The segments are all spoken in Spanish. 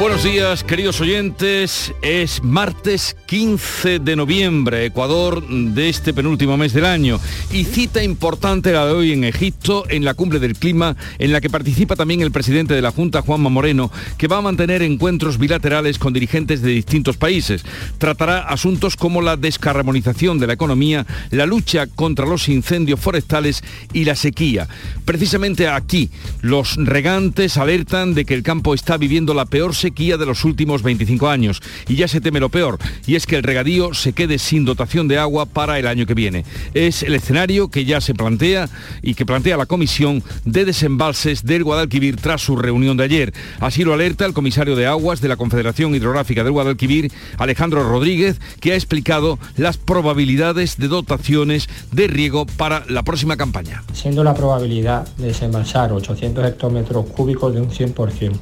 Buenos días, queridos oyentes. Es martes 15 de noviembre, Ecuador de este penúltimo mes del año. Y cita importante la de hoy en Egipto, en la cumbre del clima, en la que participa también el presidente de la Junta, Juanma Moreno, que va a mantener encuentros bilaterales con dirigentes de distintos países. Tratará asuntos como la descarbonización de la economía, la lucha contra los incendios forestales y la sequía. Precisamente aquí, los regantes alertan de que el campo está viviendo la peor sequía de los últimos 25 años. Y ya se teme lo peor, y es que el regadío se quede sin dotación de agua para el año que viene. Es el escenario que ya se plantea y que plantea la Comisión de Desembalses del Guadalquivir tras su reunión de ayer. Así lo alerta el comisario de Aguas de la Confederación Hidrográfica del Guadalquivir, Alejandro Rodríguez, que ha explicado las probabilidades de dotaciones de riego para la próxima campaña. Siendo la probabilidad de desembalsar 800 hectómetros cúbicos de un 100%,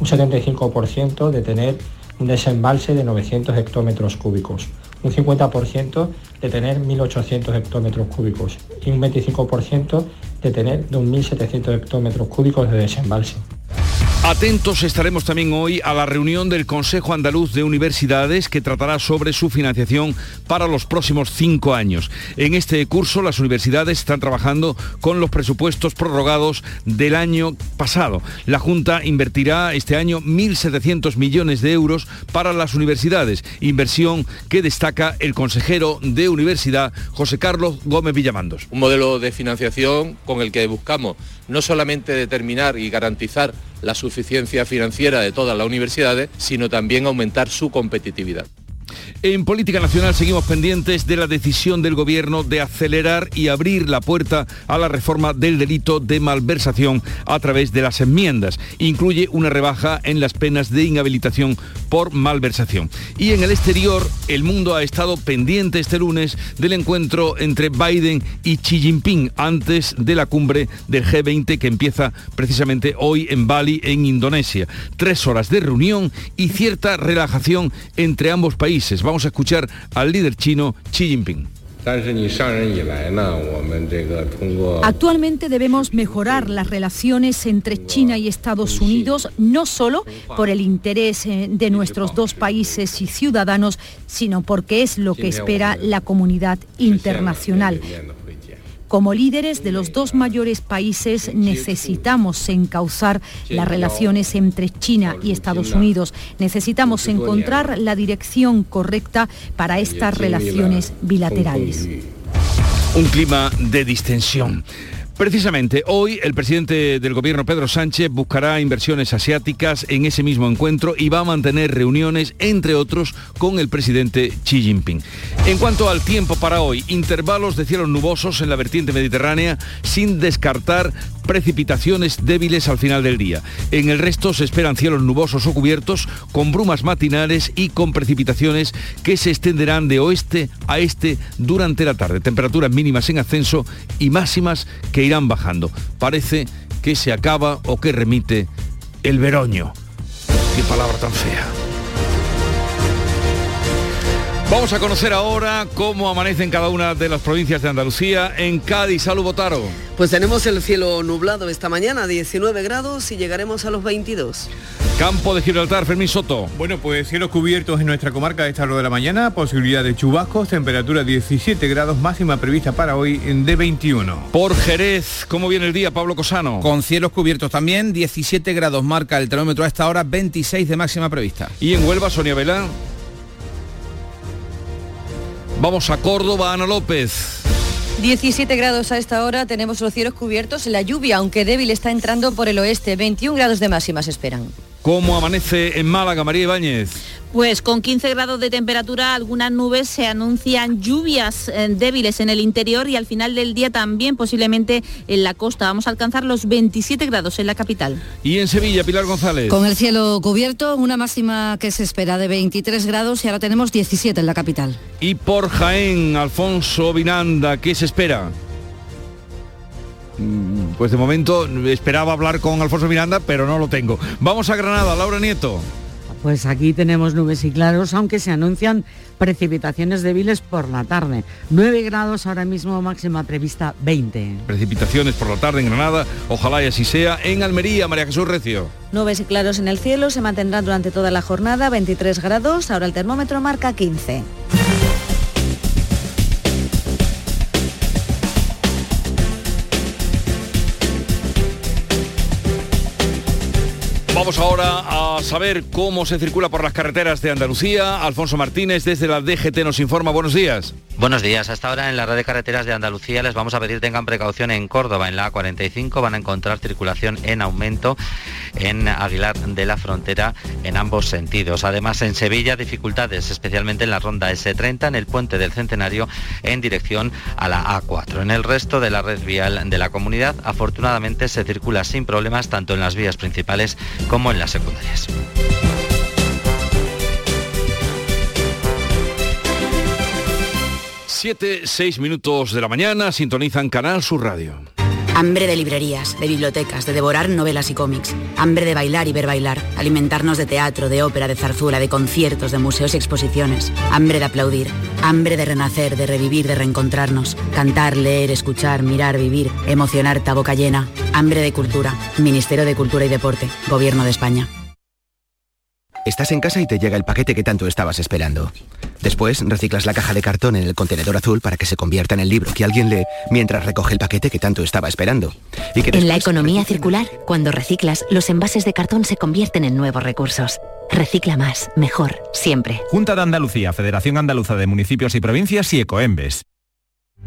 un 75% de tener un desembalse de 900 hectómetros cúbicos, un 50% de tener 1.800 hectómetros cúbicos y un 25% de tener 2.700 hectómetros cúbicos de desembalse. Atentos estaremos también hoy a la reunión del Consejo Andaluz de Universidades que tratará sobre su financiación para los próximos cinco años. En este curso las universidades están trabajando con los presupuestos prorrogados del año pasado. La Junta invertirá este año 1.700 millones de euros para las universidades, inversión que destaca el consejero de Universidad José Carlos Gómez Villamandos. Un modelo de financiación con el que buscamos no solamente determinar y garantizar la suficiencia financiera de todas las universidades, sino también aumentar su competitividad. En política nacional seguimos pendientes de la decisión del Gobierno de acelerar y abrir la puerta a la reforma del delito de malversación a través de las enmiendas. Incluye una rebaja en las penas de inhabilitación por malversación. Y en el exterior, el mundo ha estado pendiente este lunes del encuentro entre Biden y Xi Jinping antes de la cumbre del G20 que empieza precisamente hoy en Bali, en Indonesia. Tres horas de reunión y cierta relajación entre ambos países. Vamos a escuchar al líder chino Xi Jinping. Actualmente debemos mejorar las relaciones entre China y Estados Unidos, no solo por el interés eh, de nuestros dos países y ciudadanos, sino porque es lo que espera la comunidad internacional. Como líderes de los dos mayores países necesitamos encauzar las relaciones entre China y Estados Unidos. Necesitamos encontrar la dirección correcta para estas relaciones bilaterales. Un clima de distensión. Precisamente hoy el presidente del gobierno Pedro Sánchez buscará inversiones asiáticas en ese mismo encuentro y va a mantener reuniones, entre otros, con el presidente Xi Jinping. En cuanto al tiempo para hoy, intervalos de cielos nubosos en la vertiente mediterránea sin descartar precipitaciones débiles al final del día. En el resto se esperan cielos nubosos o cubiertos con brumas matinales y con precipitaciones que se extenderán de oeste a este durante la tarde. Temperaturas mínimas en ascenso y máximas que irán bajando. Parece que se acaba o que remite el veroño. Qué palabra tan fea. Vamos a conocer ahora cómo amanece en cada una de las provincias de Andalucía. En Cádiz, salud Botaro. Pues tenemos el cielo nublado esta mañana, 19 grados y llegaremos a los 22. Campo de Gibraltar, Fermín Soto. Bueno, pues cielos cubiertos en nuestra comarca a esta hora de la mañana, posibilidad de chubascos, temperatura 17 grados, máxima prevista para hoy de 21. Por Jerez, ¿cómo viene el día, Pablo Cosano? Con cielos cubiertos también, 17 grados marca el termómetro a esta hora, 26 de máxima prevista. ¿Y en Huelva, Sonia Vela? Vamos a Córdoba, Ana López. 17 grados a esta hora, tenemos los cielos cubiertos, la lluvia, aunque débil, está entrando por el oeste, 21 grados de máxima se esperan. ¿Cómo amanece en Málaga, María Ibáñez? Pues con 15 grados de temperatura, algunas nubes se anuncian lluvias eh, débiles en el interior y al final del día también posiblemente en la costa. Vamos a alcanzar los 27 grados en la capital. Y en Sevilla, Pilar González. Con el cielo cubierto, una máxima que se espera de 23 grados y ahora tenemos 17 en la capital. Y por Jaén, Alfonso Vinanda, ¿qué se espera? Mm, Pues de momento esperaba hablar con Alfonso Miranda, pero no lo tengo. Vamos a Granada, Laura Nieto. Pues aquí tenemos nubes y claros, aunque se anuncian precipitaciones débiles por la tarde. 9 grados ahora mismo, máxima prevista 20. Precipitaciones por la tarde en Granada, ojalá y así sea. En Almería, María Jesús Recio. Nubes y claros en el cielo se mantendrán durante toda la jornada, 23 grados, ahora el termómetro marca 15. Vamos ahora a saber cómo se circula por las carreteras de Andalucía. Alfonso Martínez desde la DGT nos informa. Buenos días. Buenos días. Hasta ahora en la red de carreteras de Andalucía les vamos a pedir tengan precaución en Córdoba. En la A45 van a encontrar circulación en aumento en Aguilar de la Frontera en ambos sentidos. Además en Sevilla dificultades, especialmente en la ronda S30 en el puente del Centenario en dirección a la A4. En el resto de la red vial de la comunidad afortunadamente se circula sin problemas tanto en las vías principales como en las secundarias. Siete, seis minutos de la mañana, sintonizan Canal Sur Radio. Hambre de librerías, de bibliotecas, de devorar novelas y cómics. Hambre de bailar y ver bailar. Alimentarnos de teatro, de ópera, de zarzuela, de conciertos, de museos y exposiciones. Hambre de aplaudir. Hambre de renacer, de revivir, de reencontrarnos. Cantar, leer, escuchar, mirar, vivir. Emocionar, ta boca llena. Hambre de cultura. Ministerio de Cultura y Deporte. Gobierno de España. Estás en casa y te llega el paquete que tanto estabas esperando. Después reciclas la caja de cartón en el contenedor azul para que se convierta en el libro que alguien lee mientras recoge el paquete que tanto estaba esperando. Y que en la economía circular, cuando reciclas, los envases de cartón se convierten en nuevos recursos. Recicla más, mejor, siempre. Junta de Andalucía, Federación Andaluza de Municipios y Provincias y Ecoembes.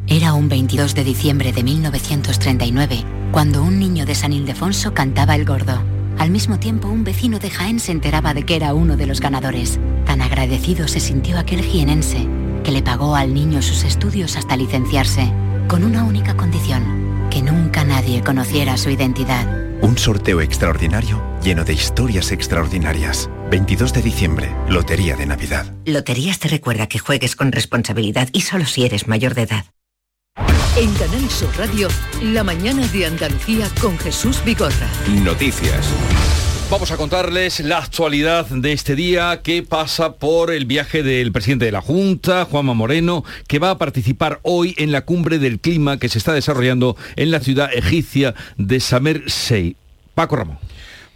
Era un 22 de diciembre de 1939, cuando un niño de San Ildefonso cantaba el gordo. Al mismo tiempo, un vecino de Jaén se enteraba de que era uno de los ganadores. Tan agradecido se sintió aquel jienense, que le pagó al niño sus estudios hasta licenciarse, con una única condición, que nunca nadie conociera su identidad. Un sorteo extraordinario lleno de historias extraordinarias. 22 de diciembre, Lotería de Navidad. Loterías te recuerda que juegues con responsabilidad y solo si eres mayor de edad. En Canal Sur Radio, la mañana de Andalucía con Jesús Vigorra. Noticias. Vamos a contarles la actualidad de este día que pasa por el viaje del presidente de la Junta, Juanma Moreno, que va a participar hoy en la cumbre del clima que se está desarrollando en la ciudad egipcia de Samer Sey. Paco Ramón.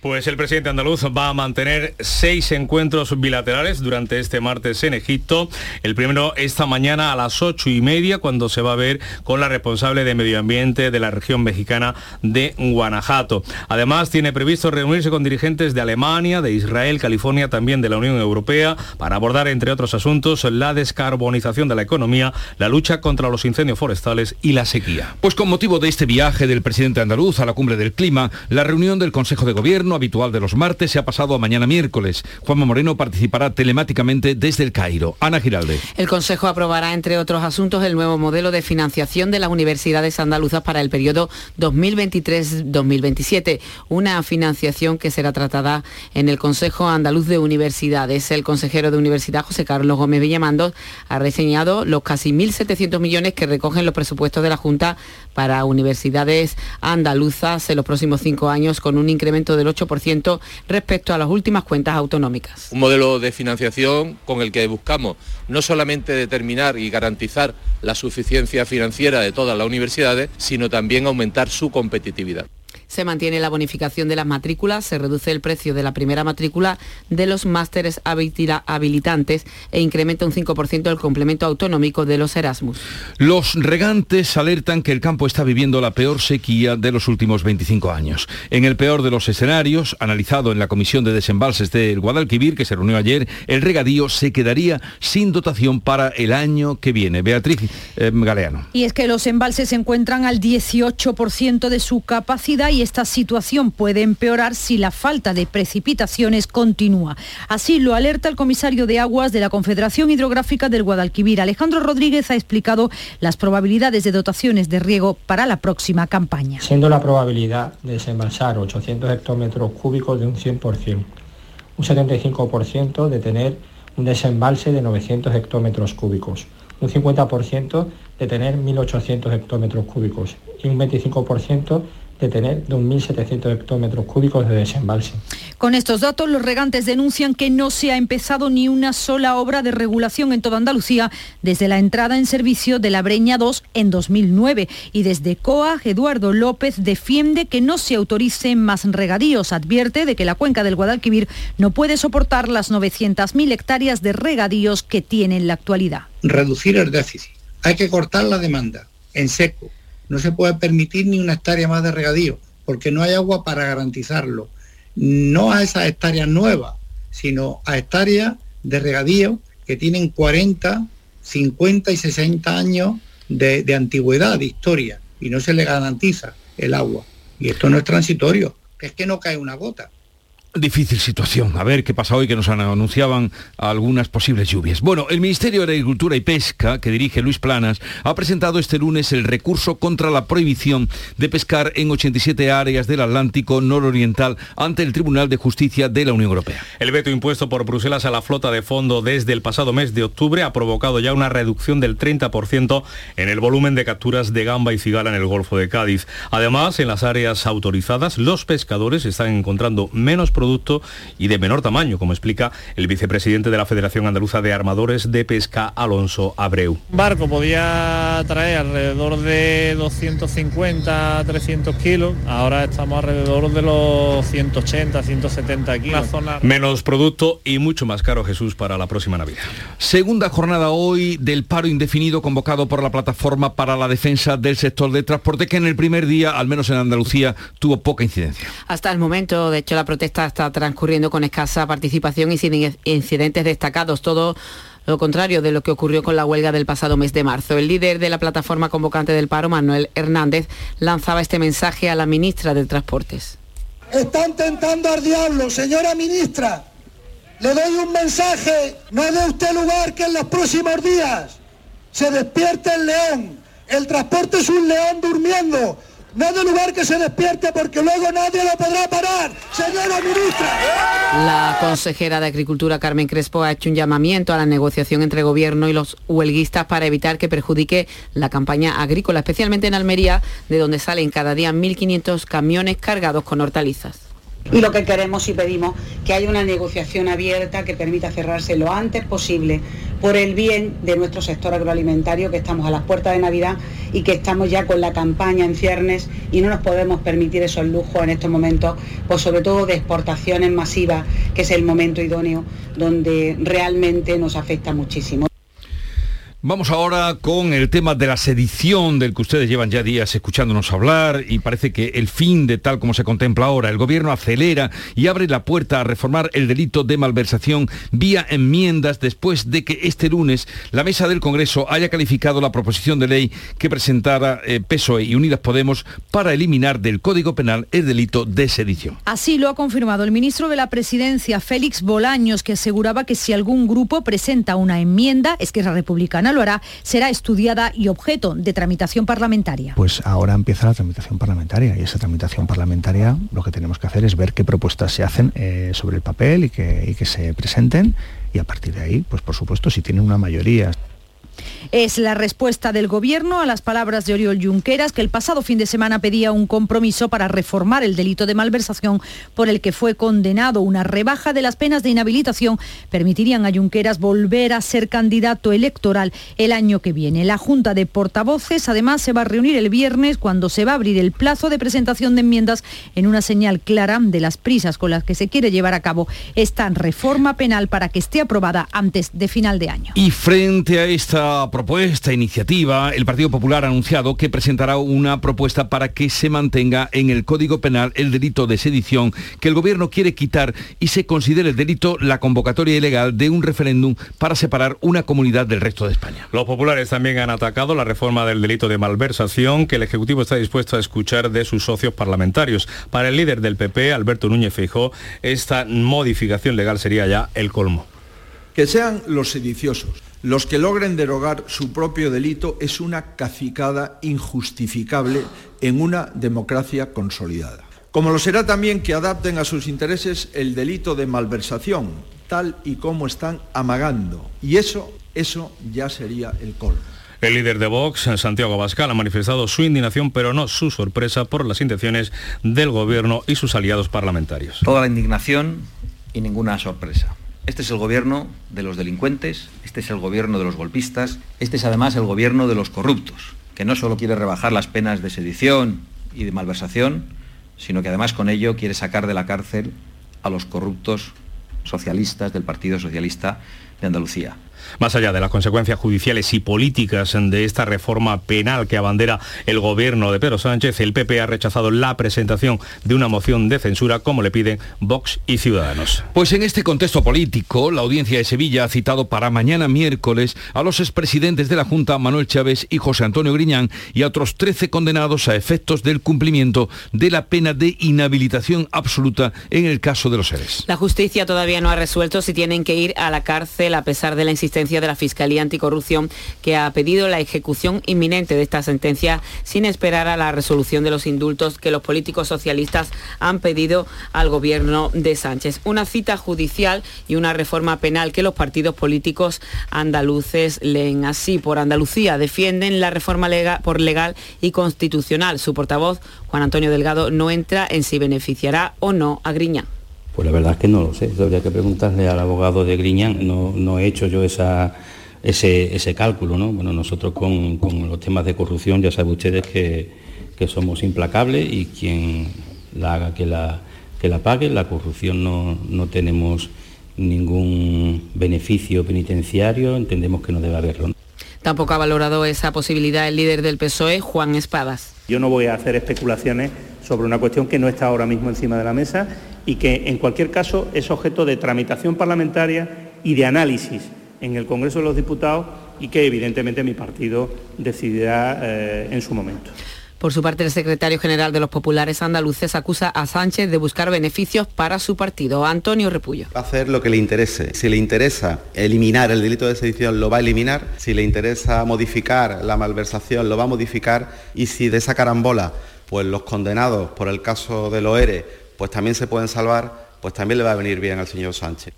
Pues el presidente andaluz va a mantener seis encuentros bilaterales durante este martes en Egipto. El primero esta mañana a las ocho y media, cuando se va a ver con la responsable de medio ambiente de la región mexicana de Guanajuato. Además, tiene previsto reunirse con dirigentes de Alemania, de Israel, California, también de la Unión Europea, para abordar, entre otros asuntos, la descarbonización de la economía, la lucha contra los incendios forestales y la sequía. Pues con motivo de este viaje del presidente andaluz a la cumbre del clima, la reunión del Consejo de Gobierno habitual de los martes se ha pasado a mañana miércoles. Juanma Moreno participará telemáticamente desde el Cairo. Ana Giralde. El Consejo aprobará, entre otros asuntos, el nuevo modelo de financiación de las universidades andaluzas para el periodo 2023-2027, una financiación que será tratada en el Consejo Andaluz de Universidades. El consejero de Universidad, José Carlos Gómez Villamandos, ha reseñado los casi 1.700 millones que recogen los presupuestos de la Junta para universidades andaluzas en los próximos cinco años, con un incremento del 8% respecto a las últimas cuentas autonómicas. Un modelo de financiación con el que buscamos no solamente determinar y garantizar la suficiencia financiera de todas las universidades, sino también aumentar su competitividad. Se mantiene la bonificación de las matrículas, se reduce el precio de la primera matrícula de los másteres habilitantes e incrementa un 5% el complemento autonómico de los Erasmus. Los regantes alertan que el campo está viviendo la peor sequía de los últimos 25 años. En el peor de los escenarios, analizado en la Comisión de Desembalses del Guadalquivir, que se reunió ayer, el regadío se quedaría sin dotación para el año que viene. Beatriz eh, Galeano. Y es que los embalses se encuentran al 18% de su capacidad y esta situación puede empeorar si la falta de precipitaciones continúa. Así lo alerta el comisario de aguas de la Confederación Hidrográfica del Guadalquivir. Alejandro Rodríguez ha explicado las probabilidades de dotaciones de riego para la próxima campaña. Siendo la probabilidad de desembalsar 800 hectómetros cúbicos de un 100%, un 75% de tener un desembalse de 900 hectómetros cúbicos, un 50% de tener 1.800 hectómetros cúbicos y un 25% de tener 2.700 hectómetros cúbicos de desembalse. Con estos datos, los regantes denuncian que no se ha empezado ni una sola obra de regulación en toda Andalucía desde la entrada en servicio de la Breña 2 en 2009. Y desde COA, Eduardo López defiende que no se autoricen más regadíos. Advierte de que la cuenca del Guadalquivir no puede soportar las 900.000 hectáreas de regadíos que tiene en la actualidad. Reducir el déficit. Hay que cortar la demanda en seco no se puede permitir ni una hectárea más de regadío, porque no hay agua para garantizarlo. No a esas hectáreas nuevas, sino a hectáreas de regadío que tienen 40, 50 y 60 años de, antigüedad, de historia, y no se le garantiza el agua. Y esto no es transitorio, es que no cae una gota. Difícil situación. A ver qué pasa hoy que nos anunciaban algunas posibles lluvias. Bueno, el Ministerio de Agricultura y Pesca, que dirige Luis Planas, ha presentado este lunes el recurso contra la prohibición de pescar en 87 áreas del Atlántico nororiental ante el Tribunal de Justicia de la Unión Europea. El veto impuesto por Bruselas a la flota de fondo desde el pasado mes de octubre ha provocado ya una reducción del 30% en el volumen de capturas de gamba y cigala en el Golfo de Cádiz. Además, en las áreas autorizadas, los pescadores están encontrando menos productos producto y de menor tamaño, como explica el vicepresidente de la Federación Andaluza de Armadores de Pesca, Alonso Abreu. Un barco podía traer alrededor de 250, 300 kilos, ahora estamos alrededor de los 180, 170 kilos. Menos producto y mucho más caro Jesús para la próxima Navidad. Segunda jornada hoy del paro indefinido convocado por la plataforma para la defensa del sector de transporte que en el primer día, al menos en Andalucía, tuvo poca incidencia. Hasta el momento, de hecho, la protesta está transcurriendo con escasa participación y sin incidentes destacados. Todo lo contrario de lo que ocurrió con la huelga del pasado mes de marzo. El líder de la plataforma convocante del paro, Manuel Hernández, lanzaba este mensaje a la ministra de Transportes. Están tentando al diablo, señora ministra. Le doy un mensaje, no dé usted lugar que en los próximos días se despierte el león. El transporte es un león durmiendo lugar que se despierte porque luego nadie lo podrá parar, señora ministra. La consejera de Agricultura Carmen Crespo ha hecho un llamamiento a la negociación entre gobierno y los huelguistas para evitar que perjudique la campaña agrícola, especialmente en Almería, de donde salen cada día 1.500 camiones cargados con hortalizas. Y lo que queremos y pedimos que haya una negociación abierta que permita cerrarse lo antes posible por el bien de nuestro sector agroalimentario, que estamos a las puertas de Navidad y que estamos ya con la campaña en ciernes y no nos podemos permitir esos lujos en estos momentos, pues sobre todo de exportaciones masivas, que es el momento idóneo donde realmente nos afecta muchísimo. Vamos ahora con el tema de la sedición del que ustedes llevan ya días escuchándonos hablar y parece que el fin de tal como se contempla ahora, el gobierno acelera y abre la puerta a reformar el delito de malversación vía enmiendas después de que este lunes la mesa del Congreso haya calificado la proposición de ley que presentara eh, PSOE y Unidas Podemos para eliminar del Código Penal el delito de sedición. Así lo ha confirmado el ministro de la Presidencia, Félix Bolaños, que aseguraba que si algún grupo presenta una enmienda, es que es la republicana, lo hará, será estudiada y objeto de tramitación parlamentaria. Pues ahora empieza la tramitación parlamentaria y esa tramitación parlamentaria lo que tenemos que hacer es ver qué propuestas se hacen eh, sobre el papel y que, y que se presenten y a partir de ahí, pues por supuesto, si tienen una mayoría es la respuesta del Gobierno a las palabras de Oriol Junqueras, que el pasado fin de semana pedía un compromiso para reformar el delito de malversación por el que fue condenado. Una rebaja de las penas de inhabilitación permitirían a Junqueras volver a ser candidato electoral el año que viene. La Junta de Portavoces además se va a reunir el viernes cuando se va a abrir el plazo de presentación de enmiendas en una señal clara de las prisas con las que se quiere llevar a cabo esta reforma penal para que esté aprobada antes de final de año. Y frente a esta propuesta, iniciativa, el Partido Popular ha anunciado que presentará una propuesta para que se mantenga en el Código Penal el delito de sedición que el Gobierno quiere quitar y se considere el delito la convocatoria ilegal de un referéndum para separar una comunidad del resto de España. Los populares también han atacado la reforma del delito de malversación que el Ejecutivo está dispuesto a escuchar de sus socios parlamentarios. Para el líder del PP, Alberto Núñez Feijó, esta modificación legal sería ya el colmo. Que sean los sediciosos los que logren derogar su propio delito es una cacicada injustificable en una democracia consolidada. Como lo será también que adapten a sus intereses el delito de malversación, tal y como están amagando. Y eso, eso ya sería el colmo. El líder de Vox, Santiago Abascal, ha manifestado su indignación, pero no su sorpresa por las intenciones del gobierno y sus aliados parlamentarios. Toda la indignación y ninguna sorpresa. Este es el gobierno de los delincuentes, este es el gobierno de los golpistas, este es además el gobierno de los corruptos, que no solo quiere rebajar las penas de sedición y de malversación, sino que además con ello quiere sacar de la cárcel a los corruptos socialistas del Partido Socialista de Andalucía. Más allá de las consecuencias judiciales y políticas de esta reforma penal que abandera el gobierno de Pedro Sánchez, el PP ha rechazado la presentación de una moción de censura como le piden Vox y Ciudadanos. Pues en este contexto político, la audiencia de Sevilla ha citado para mañana miércoles a los expresidentes de la Junta, Manuel Chávez y José Antonio Griñán, y a otros 13 condenados a efectos del cumplimiento de la pena de inhabilitación absoluta en el caso de los seres. La justicia todavía no ha resuelto si tienen que ir a la cárcel a pesar de la insistencia de la Fiscalía Anticorrupción que ha pedido la ejecución inminente de esta sentencia sin esperar a la resolución de los indultos que los políticos socialistas han pedido al gobierno de Sánchez. Una cita judicial y una reforma penal que los partidos políticos andaluces leen así. Por Andalucía defienden la reforma legal, por legal y constitucional. Su portavoz, Juan Antonio Delgado, no entra en si beneficiará o no a Griñán. Pues la verdad es que no lo sé, habría que preguntarle al abogado de Griñán, no, he hecho yo esa, ese, cálculo, ¿no? Bueno, nosotros con, los temas de corrupción ya saben ustedes que, somos implacables y quien la haga que la, que la pague, la corrupción no, no tenemos ningún beneficio penitenciario, entendemos que no debe haberlo. Tampoco ha valorado esa posibilidad el líder del PSOE, Juan Espadas. Yo no voy a hacer especulaciones sobre una cuestión que no está ahora mismo encima de la mesa y que en cualquier caso es objeto de tramitación parlamentaria y de análisis en el Congreso de los Diputados y que evidentemente mi partido decidirá eh, en su momento. Por su parte, el secretario general de los populares andaluces acusa a Sánchez de buscar beneficios para su partido. Antonio Repullo. Va a hacer lo que le interese. Si le interesa eliminar el delito de sedición, lo va a eliminar. Si le interesa modificar la malversación, lo va a modificar. Y si de esa carambola, pues los condenados por el caso de Loere pues también se pueden salvar, pues también le va a venir bien al señor Sánchez.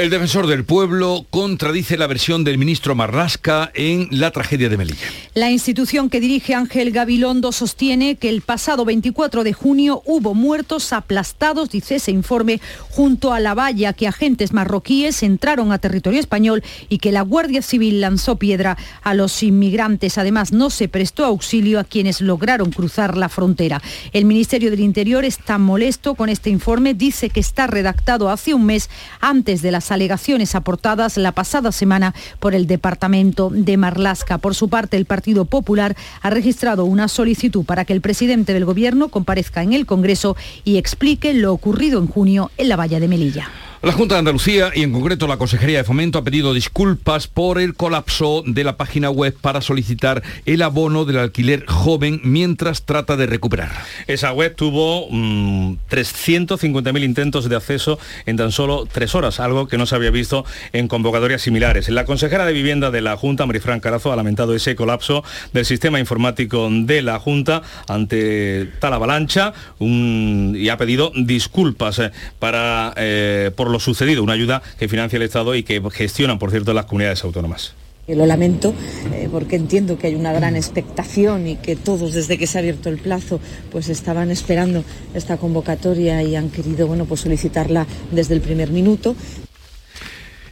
El defensor del pueblo contradice la versión del ministro Marlasca en la tragedia de Melilla. La institución que dirige Ángel Gabilondo sostiene que el pasado 24 de junio hubo muertos aplastados, dice ese informe, junto a la valla que agentes marroquíes entraron a territorio español y que la Guardia Civil lanzó piedra a los inmigrantes. Además, no se prestó auxilio a quienes lograron cruzar la frontera. El Ministerio del Interior está molesto con este informe, dice que está redactado hace un mes antes de alegaciones aportadas la pasada semana por el Departamento de Marlasca. Por su parte, el Partido Popular ha registrado una solicitud para que el presidente del Gobierno comparezca en el Congreso y explique lo ocurrido en junio en la valla de Melilla. La Junta de Andalucía y en concreto la Consejería de Fomento ha pedido disculpas por el colapso de la página web para solicitar el abono del alquiler joven mientras trata de recuperar. Esa web tuvo 350.000 mm, intentos de acceso en tan solo tres horas, algo que no se había visto en convocatorias similares. La consejera de Vivienda de la Junta, Marifran Carazo, ha lamentado ese colapso del sistema informático de la Junta ante tal avalancha y ha pedido disculpas eh, para, eh, por lo sucedido, una ayuda que financia el Estado y que gestionan, por cierto, las comunidades autónomas. Lo lamento eh, porque entiendo que hay una gran expectación y que todos desde que se ha abierto el plazo pues estaban esperando esta convocatoria y han querido bueno, pues solicitarla desde el primer minuto.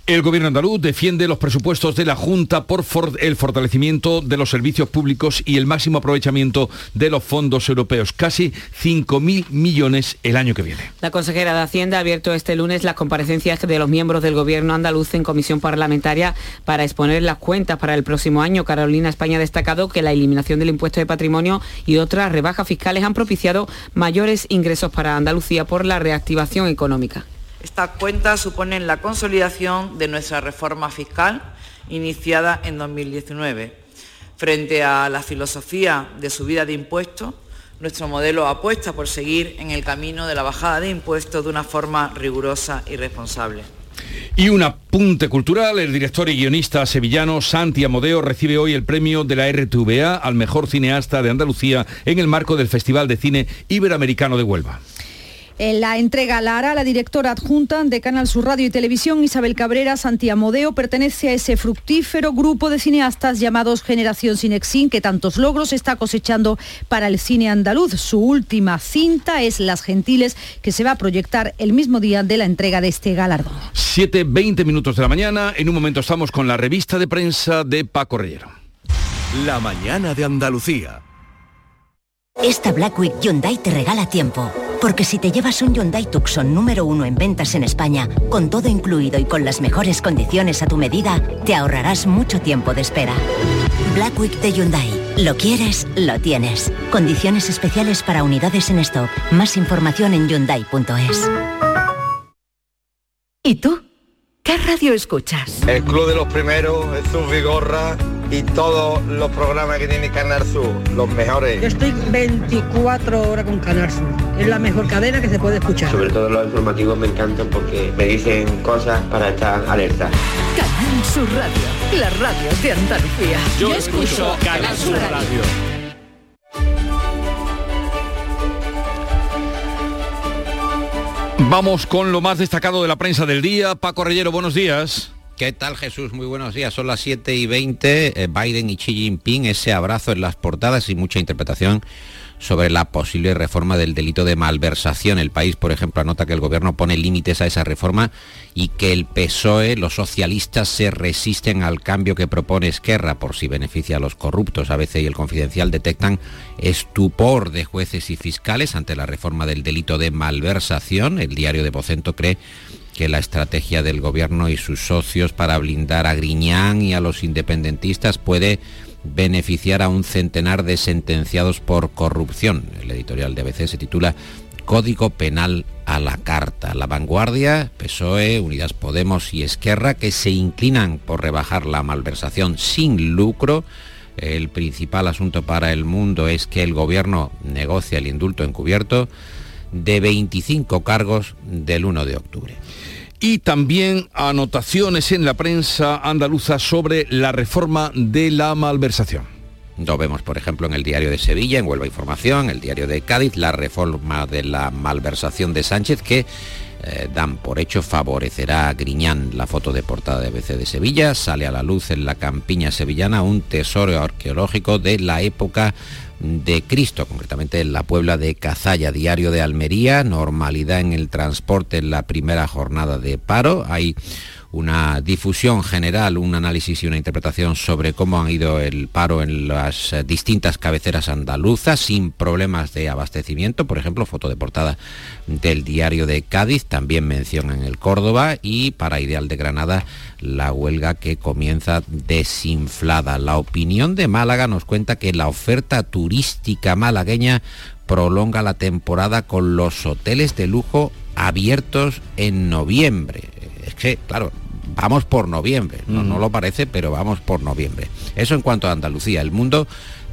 El gobierno andaluz defiende los presupuestos de la Junta por el fortalecimiento de los servicios públicos y el máximo aprovechamiento de los fondos europeos, casi 5.000 millones el año que viene. La consejera de Hacienda ha abierto este lunes las comparecencias de los miembros del gobierno andaluz en comisión parlamentaria para exponer las cuentas para el próximo año. Carolina España ha destacado que la eliminación del impuesto de patrimonio y otras rebajas fiscales han propiciado mayores ingresos para Andalucía por la reactivación económica. Estas cuentas suponen la consolidación de nuestra reforma fiscal iniciada en 2019. Frente a la filosofía de subida de impuestos, nuestro modelo apuesta por seguir en el camino de la bajada de impuestos de una forma rigurosa y responsable. Y un apunte cultural, el director y guionista sevillano Santi Amodeo recibe hoy el premio de la RTVA al mejor cineasta de Andalucía en el marco del Festival de Cine Iberoamericano de Huelva. En la entrega la hará la directora adjunta de Canal Sur Radio y Televisión, Isabel Cabrera Santiamodeo, pertenece a ese fructífero grupo de cineastas llamados Generación Cinexin, que tantos logros está cosechando para el cine andaluz. Su última cinta es Las Gentiles, que se va a proyectar el mismo día de la entrega de este galardón. 7, 20 minutos de la mañana. En un momento estamos con la revista de prensa de Paco Reyero. La mañana de Andalucía. Esta Black Week Hyundai te regala tiempo. Porque si te llevas un Hyundai Tucson número uno en ventas en España, con todo incluido y con las mejores condiciones a tu medida, te ahorrarás mucho tiempo de espera. Black Week de Hyundai. Lo quieres, lo tienes. Condiciones especiales para unidades en stock. Más información en hyundai.es. ¿Y tú? ¿Qué radio escuchas? El Club de los Primeros, Jesús Vigorra y todos los programas que tiene Canal Sur, los mejores. Yo estoy 24 horas con Canal Sur. Es la mejor cadena que se puede escuchar. Sobre todo los informativos me encantan porque me dicen cosas para estar alerta. Canal Sur Radio, la radio de Andalucía. Yo, escucho Canal Sur Radio. Vamos con lo más destacado de la prensa del día. Paco Reyero, buenos días. ¿Qué tal Jesús? Muy buenos días. Son las 7 y 20. Eh, Biden y Xi Jinping, ese abrazo en las portadas y mucha interpretación sobre la posible reforma del delito de malversación. El país, por ejemplo, anota que el gobierno pone límites a esa reforma y que el PSOE, los socialistas, se resisten al cambio que propone Esquerra por si beneficia a los corruptos. ABC y el Confidencial detectan estupor de jueces y fiscales ante la reforma del delito de malversación. El diario de Bocento cree que la estrategia del gobierno y sus socios para blindar a Griñán y a los independentistas puede beneficiar a un centenar de sentenciados por corrupción. El editorial de ABC se titula Código Penal a la carta. La vanguardia, PSOE, Unidas Podemos y Esquerra, que se inclinan por rebajar la malversación sin lucro. El principal asunto para el mundo es que el gobierno negocia el indulto encubierto de 25 cargos del 1 de octubre y también anotaciones en la prensa andaluza sobre la reforma de la malversación. Lo vemos, por ejemplo, en el diario de Sevilla, en Huelva Información, el diario de Cádiz, la reforma de la malversación de Sánchez que eh, dan por hecho favorecerá a Griñán. La foto de portada de BC de Sevilla sale a la luz en la campiña sevillana un tesoro arqueológico de la época de Cristo, concretamente en la Puebla de Cazalla, diario de Almería, normalidad en el transporte en la primera jornada de paro. Hay una difusión general, un análisis y una interpretación sobre cómo han ido el paro en las eh, distintas cabeceras andaluzas sin problemas de abastecimiento, por ejemplo, foto de portada del diario de Cádiz, también mención en el Córdoba y para Ideal de Granada la huelga que comienza desinflada. La opinión de Málaga nos cuenta que la oferta turística malagueña prolonga la temporada con los hoteles de lujo abiertos en noviembre es que, claro, vamos por noviembre, no, no, lo parece, pero vamos por noviembre. Eso en cuanto a Andalucía. El mundo,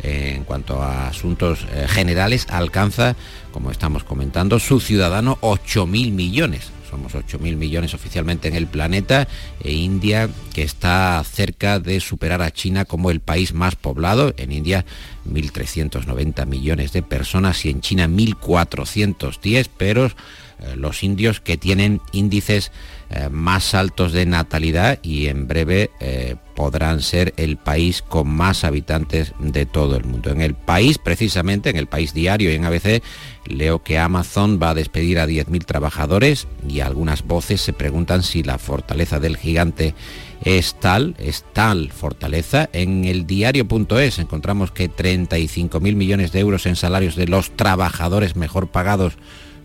eh, en cuanto a asuntos eh, generales, alcanza, como estamos comentando, su ciudadano 8.000 millones. Somos 8.000 millones oficialmente en el planeta e India, que está cerca de superar a China como el país más poblado. En India, 1.390 millones de personas y en China 1.410, pero eh, los indios que tienen índices eh, más altos de natalidad y en breve eh, podrán ser el país con más habitantes de todo el mundo. En el país, precisamente, en el país diario y en ABC, leo que Amazon va a despedir a 10.000 trabajadores y algunas voces se preguntan si la fortaleza del gigante es tal, es tal fortaleza. En el diario.es encontramos que 35.000 millones de euros en salarios de los trabajadores mejor pagados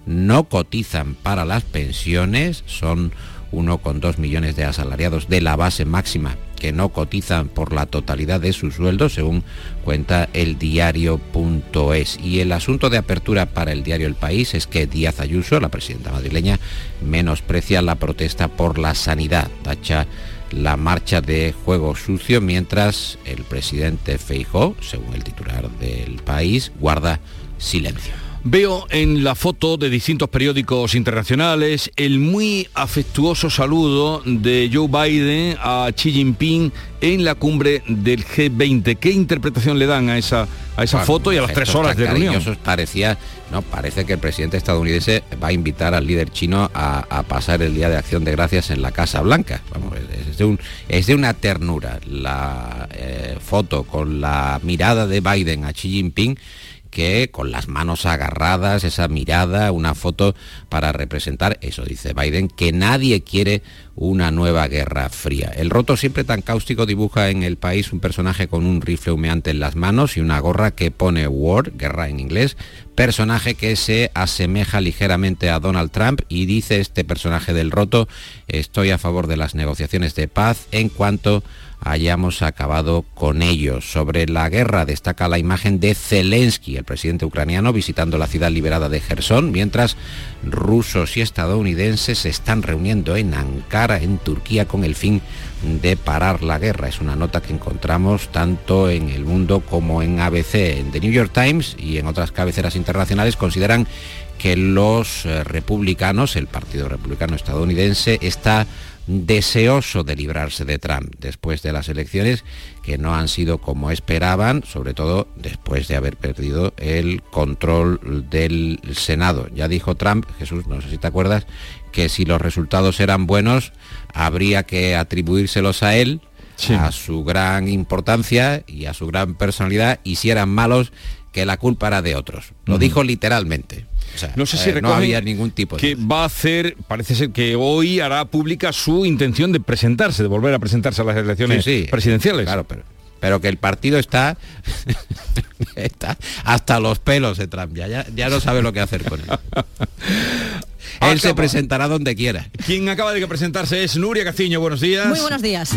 no cotizan para las pensiones, son 1,2 millones de asalariados de la base máxima que no cotizan por la totalidad de sus sueldos, según cuenta el diario.es. Y el asunto de apertura para el diario El País es que Díaz Ayuso, la presidenta madrileña, menosprecia la protesta por la sanidad, tacha la marcha de juego sucio, mientras el presidente Feijó, según el titular del país, guarda silencio. Veo en la foto de distintos periódicos internacionales el muy afectuoso saludo de Joe Biden a Xi Jinping en la cumbre del G20. ¿Qué interpretación le dan a esa, a esa foto y a las tres horas de reunión? Parecía, no, parece que el presidente estadounidense va a invitar al líder chino a, pasar el Día de Acción de Gracias en la Casa Blanca. Vamos, es, de, un, es de una ternura la eh, foto con la mirada de Biden a Xi Jinping que con las manos agarradas, esa mirada, una foto para representar, eso dice Biden, que nadie quiere una nueva guerra fría. El roto siempre tan cáustico dibuja en el país un personaje con un rifle humeante en las manos y una gorra que pone war, guerra en inglés, personaje que se asemeja ligeramente a Donald Trump y dice este personaje del roto, estoy a favor de las negociaciones de paz en cuanto hayamos acabado con ellos. Sobre la guerra destaca la imagen de Zelensky, el presidente ucraniano, visitando la ciudad liberada de Gerson, mientras rusos y estadounidenses se están reuniendo en Ankara, en Turquía, con el fin de parar la guerra. Es una nota que encontramos tanto en El Mundo como en ABC. En The New York Times y en otras cabeceras internacionales consideran que los eh, republicanos, el Partido Republicano estadounidense, está deseoso de librarse de Trump después de las elecciones que no han sido como esperaban, sobre todo después de haber perdido el control del Senado. Ya dijo Trump, Jesús, no sé si te acuerdas, que si los resultados eran buenos, habría que atribuírselos a él, a su gran importancia y a su gran personalidad, y si eran malos, que la culpa era de otros. Lo dijo literalmente no sé si eh, no había ningún tipo de... que va a hacer, parece ser que hoy hará pública su intención de presentarse, de volver a presentarse a las elecciones presidenciales. Claro, pero pero que el partido está, está hasta los pelos de Trump, ya, ya, no sabe lo que hacer con él. él se presentará donde quiera. Quien acaba de presentarse es Nuria Caciño, buenos días. Muy buenos días.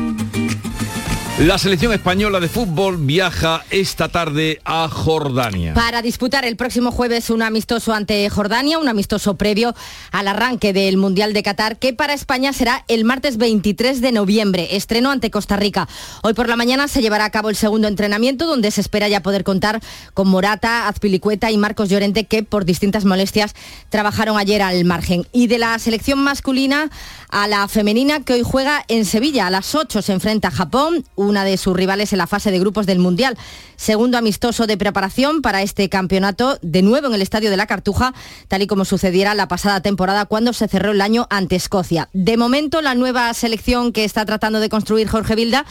La selección española de fútbol viaja esta tarde a Jordania. Para disputar el próximo jueves un amistoso ante Jordania, un amistoso previo al arranque del Mundial de Qatar, que para España será el martes 23 de noviembre, estreno ante Costa Rica. Hoy por la mañana se llevará a cabo el segundo entrenamiento, donde se espera ya poder contar con Morata, Azpilicueta y Marcos Llorente, que por distintas molestias trabajaron ayer al margen. Y de la selección masculina a la femenina, que hoy juega en Sevilla. A las 8 se enfrenta a Japón una de sus rivales en la fase de grupos del Mundial. Segundo amistoso de preparación para este campeonato, de nuevo en el Estadio de la Cartuja, tal y como sucediera la pasada temporada cuando se cerró el año ante Escocia. De momento, la nueva selección que está tratando de construir Jorge Vilda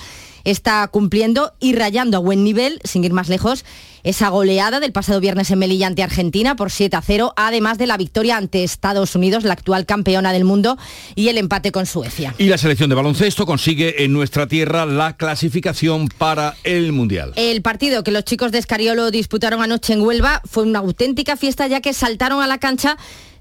está cumpliendo y rayando a buen nivel, sin ir más lejos, esa goleada del pasado viernes en Melilla ante Argentina por 7 a 0, además de la victoria ante Estados Unidos, la actual campeona del mundo, y el empate con Suecia. Y la selección de baloncesto consigue en nuestra tierra la clasificación para el Mundial. El partido que los chicos de Escariolo disputaron anoche en Huelva fue una auténtica fiesta ya que saltaron a la cancha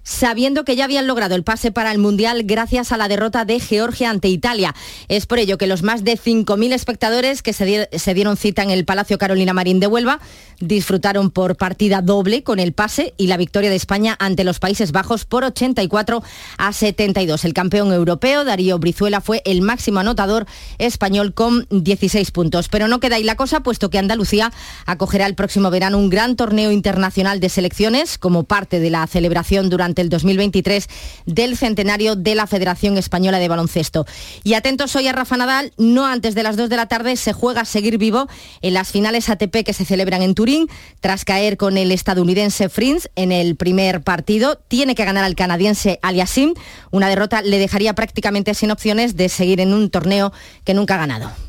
sabiendo que ya habían logrado el pase para el Mundial gracias a la derrota de Georgia ante Italia. Es por ello que los más de 5.000 espectadores que se, dieron cita en el Palacio Carolina Marín de Huelva disfrutaron por partida doble con el pase y la victoria de España ante los Países Bajos por 84 a 72. El campeón europeo, Darío Brizuela, fue el máximo anotador español con 16 puntos. Pero no queda ahí la cosa, puesto que Andalucía acogerá el próximo verano un gran torneo internacional de selecciones como parte de la celebración durante el 2023 del centenario de la Federación Española de Baloncesto. Y atentos hoy a Rafa Nadal, no antes de las 2 de la tarde se juega a seguir vivo en las finales ATP que se celebran en Turín, tras caer con el estadounidense Frins en el primer partido. Tiene que ganar al canadiense Aliasim. Una derrota le dejaría prácticamente sin opciones de seguir en un torneo que nunca ha ganado.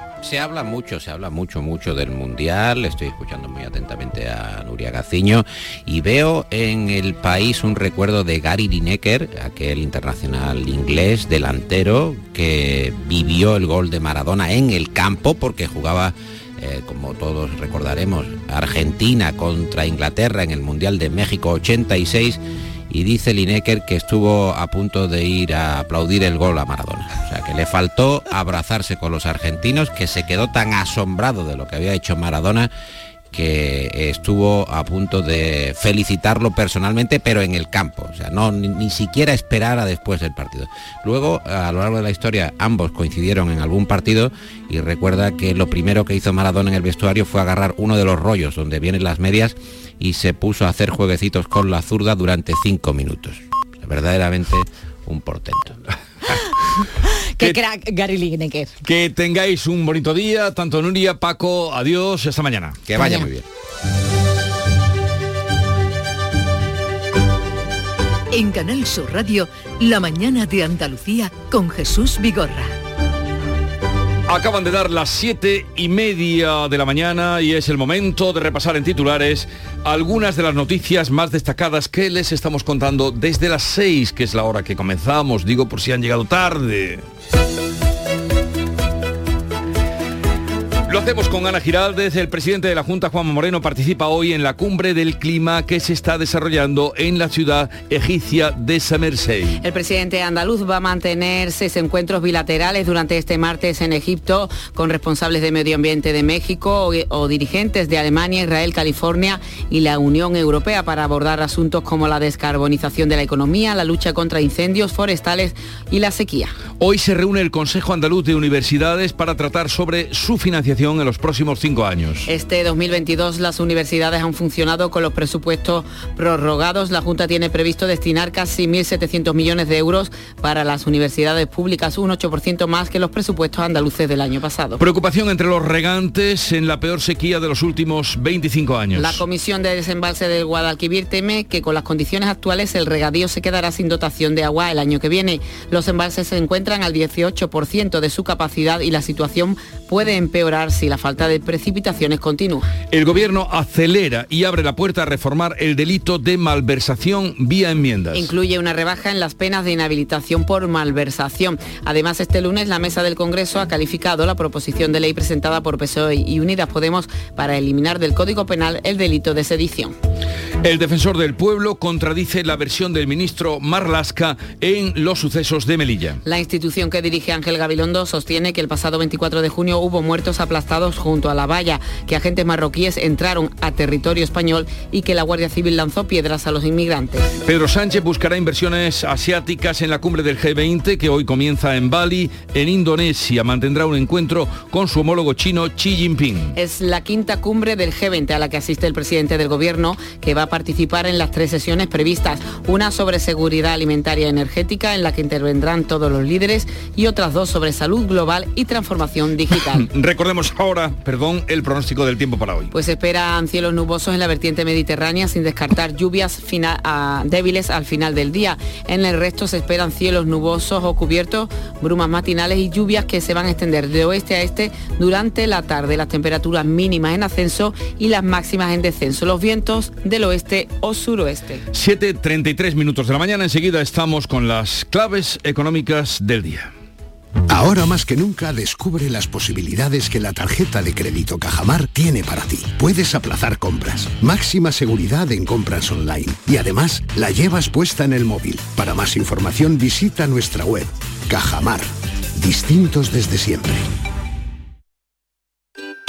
Se habla mucho, se habla mucho, mucho del Mundial. Estoy escuchando muy atentamente a Nuria Gaciño y veo en el país un recuerdo de Gary Lineker, aquel internacional inglés delantero que vivió el gol de Maradona en el campo porque jugaba eh, como todos recordaremos, Argentina contra Inglaterra en el Mundial de México 86 y dice Lineker que estuvo a punto de ir a aplaudir el gol a Maradona. O sea, que le faltó abrazarse con los argentinos, que se quedó tan asombrado de lo que había hecho Maradona que estuvo a punto de felicitarlo personalmente, pero en el campo, o sea, no ni, siquiera esperara después del partido. Luego, a lo largo de la historia, ambos coincidieron en algún partido y recuerda que lo primero que hizo Maradona en el vestuario fue agarrar uno de los rollos donde vienen las medias y se puso a hacer jueguecitos con la zurda durante cinco minutos. Verdaderamente un portento. Qué crack Gary Lineker. Que tengáis un bonito día, tanto Nuria, Paco, adiós, hasta mañana. Que vaya muy bien. En Canal Sur Radio, La mañana de Andalucía con Jesús Vigorra. Acaban de dar las siete y media de la mañana y es el momento de repasar en titulares algunas de las noticias más destacadas que les estamos contando desde las seis, que es la hora que comenzamos, digo por si han llegado tarde. Lo hacemos con Ana Giraldez. El presidente de la Junta, Juan Moreno, participa hoy en la cumbre del clima que se está desarrollando en la ciudad egipcia de Samersey. El presidente andaluz va a mantener seis encuentros bilaterales durante este martes en Egipto con responsables de medio ambiente de México o, o dirigentes de Alemania, Israel, California y la Unión Europea para abordar asuntos como la descarbonización de la economía, la lucha contra incendios forestales y la sequía. Hoy se reúne el Consejo Andaluz de Universidades para tratar sobre su financiación en los próximos cinco años. Este 2022 las universidades han funcionado con los presupuestos prorrogados. La Junta tiene previsto destinar casi 1.700 millones de euros para las universidades públicas, un 8% más que los presupuestos andaluces del año pasado. Preocupación entre los regantes en la peor sequía de los últimos 25 años. La Comisión de Desembalse del Guadalquivir teme que con las condiciones actuales el regadío se quedará sin dotación de agua el año que viene. Los embalses se encuentran al 18% de su capacidad y la situación puede empeorar si la falta de precipitaciones continúa. El gobierno acelera y abre la puerta a reformar el delito de malversación vía enmiendas. Incluye una rebaja en las penas de inhabilitación por malversación. Además, este lunes la mesa del Congreso ha calificado la proposición de ley presentada por PSOE y Unidas Podemos para eliminar del Código Penal el delito de sedición. El defensor del pueblo contradice la versión del ministro Marlasca en los sucesos de Melilla. La institución que dirige Ángel Gabilondo sostiene que el pasado 24 de junio hubo muertos aplastados junto a la valla, que agentes marroquíes entraron a territorio español y que la Guardia Civil lanzó piedras a los inmigrantes. Pedro Sánchez buscará inversiones asiáticas en la cumbre del G20 que hoy comienza en Bali, en Indonesia. Mantendrá un encuentro con su homólogo chino Xi Jinping. Es la quinta cumbre del G20 a la que asiste el presidente del gobierno, que va a participar en las tres sesiones previstas. Una sobre seguridad alimentaria y energética, en la que intervendrán todos los líderes, y otras dos sobre salud global y transformación digital. Recordemos ahora, perdón, el pronóstico del tiempo para hoy. Pues esperan cielos nubosos en la vertiente mediterránea sin descartar lluvias final, uh, débiles al final del día. En el resto se esperan cielos nubosos o cubiertos, brumas matinales y lluvias que se van a extender de oeste a este durante la tarde. Las temperaturas mínimas en ascenso y las máximas en descenso. Los vientos del oeste o suroeste. 7.33 minutos de la mañana. Enseguida estamos con las claves económicas del día. Ahora más que nunca descubre las posibilidades que la tarjeta de crédito Cajamar tiene para ti. Puedes aplazar compras, máxima seguridad en compras online y además la llevas puesta en el móvil. Para más información visita nuestra web. Cajamar. Distintos desde siempre.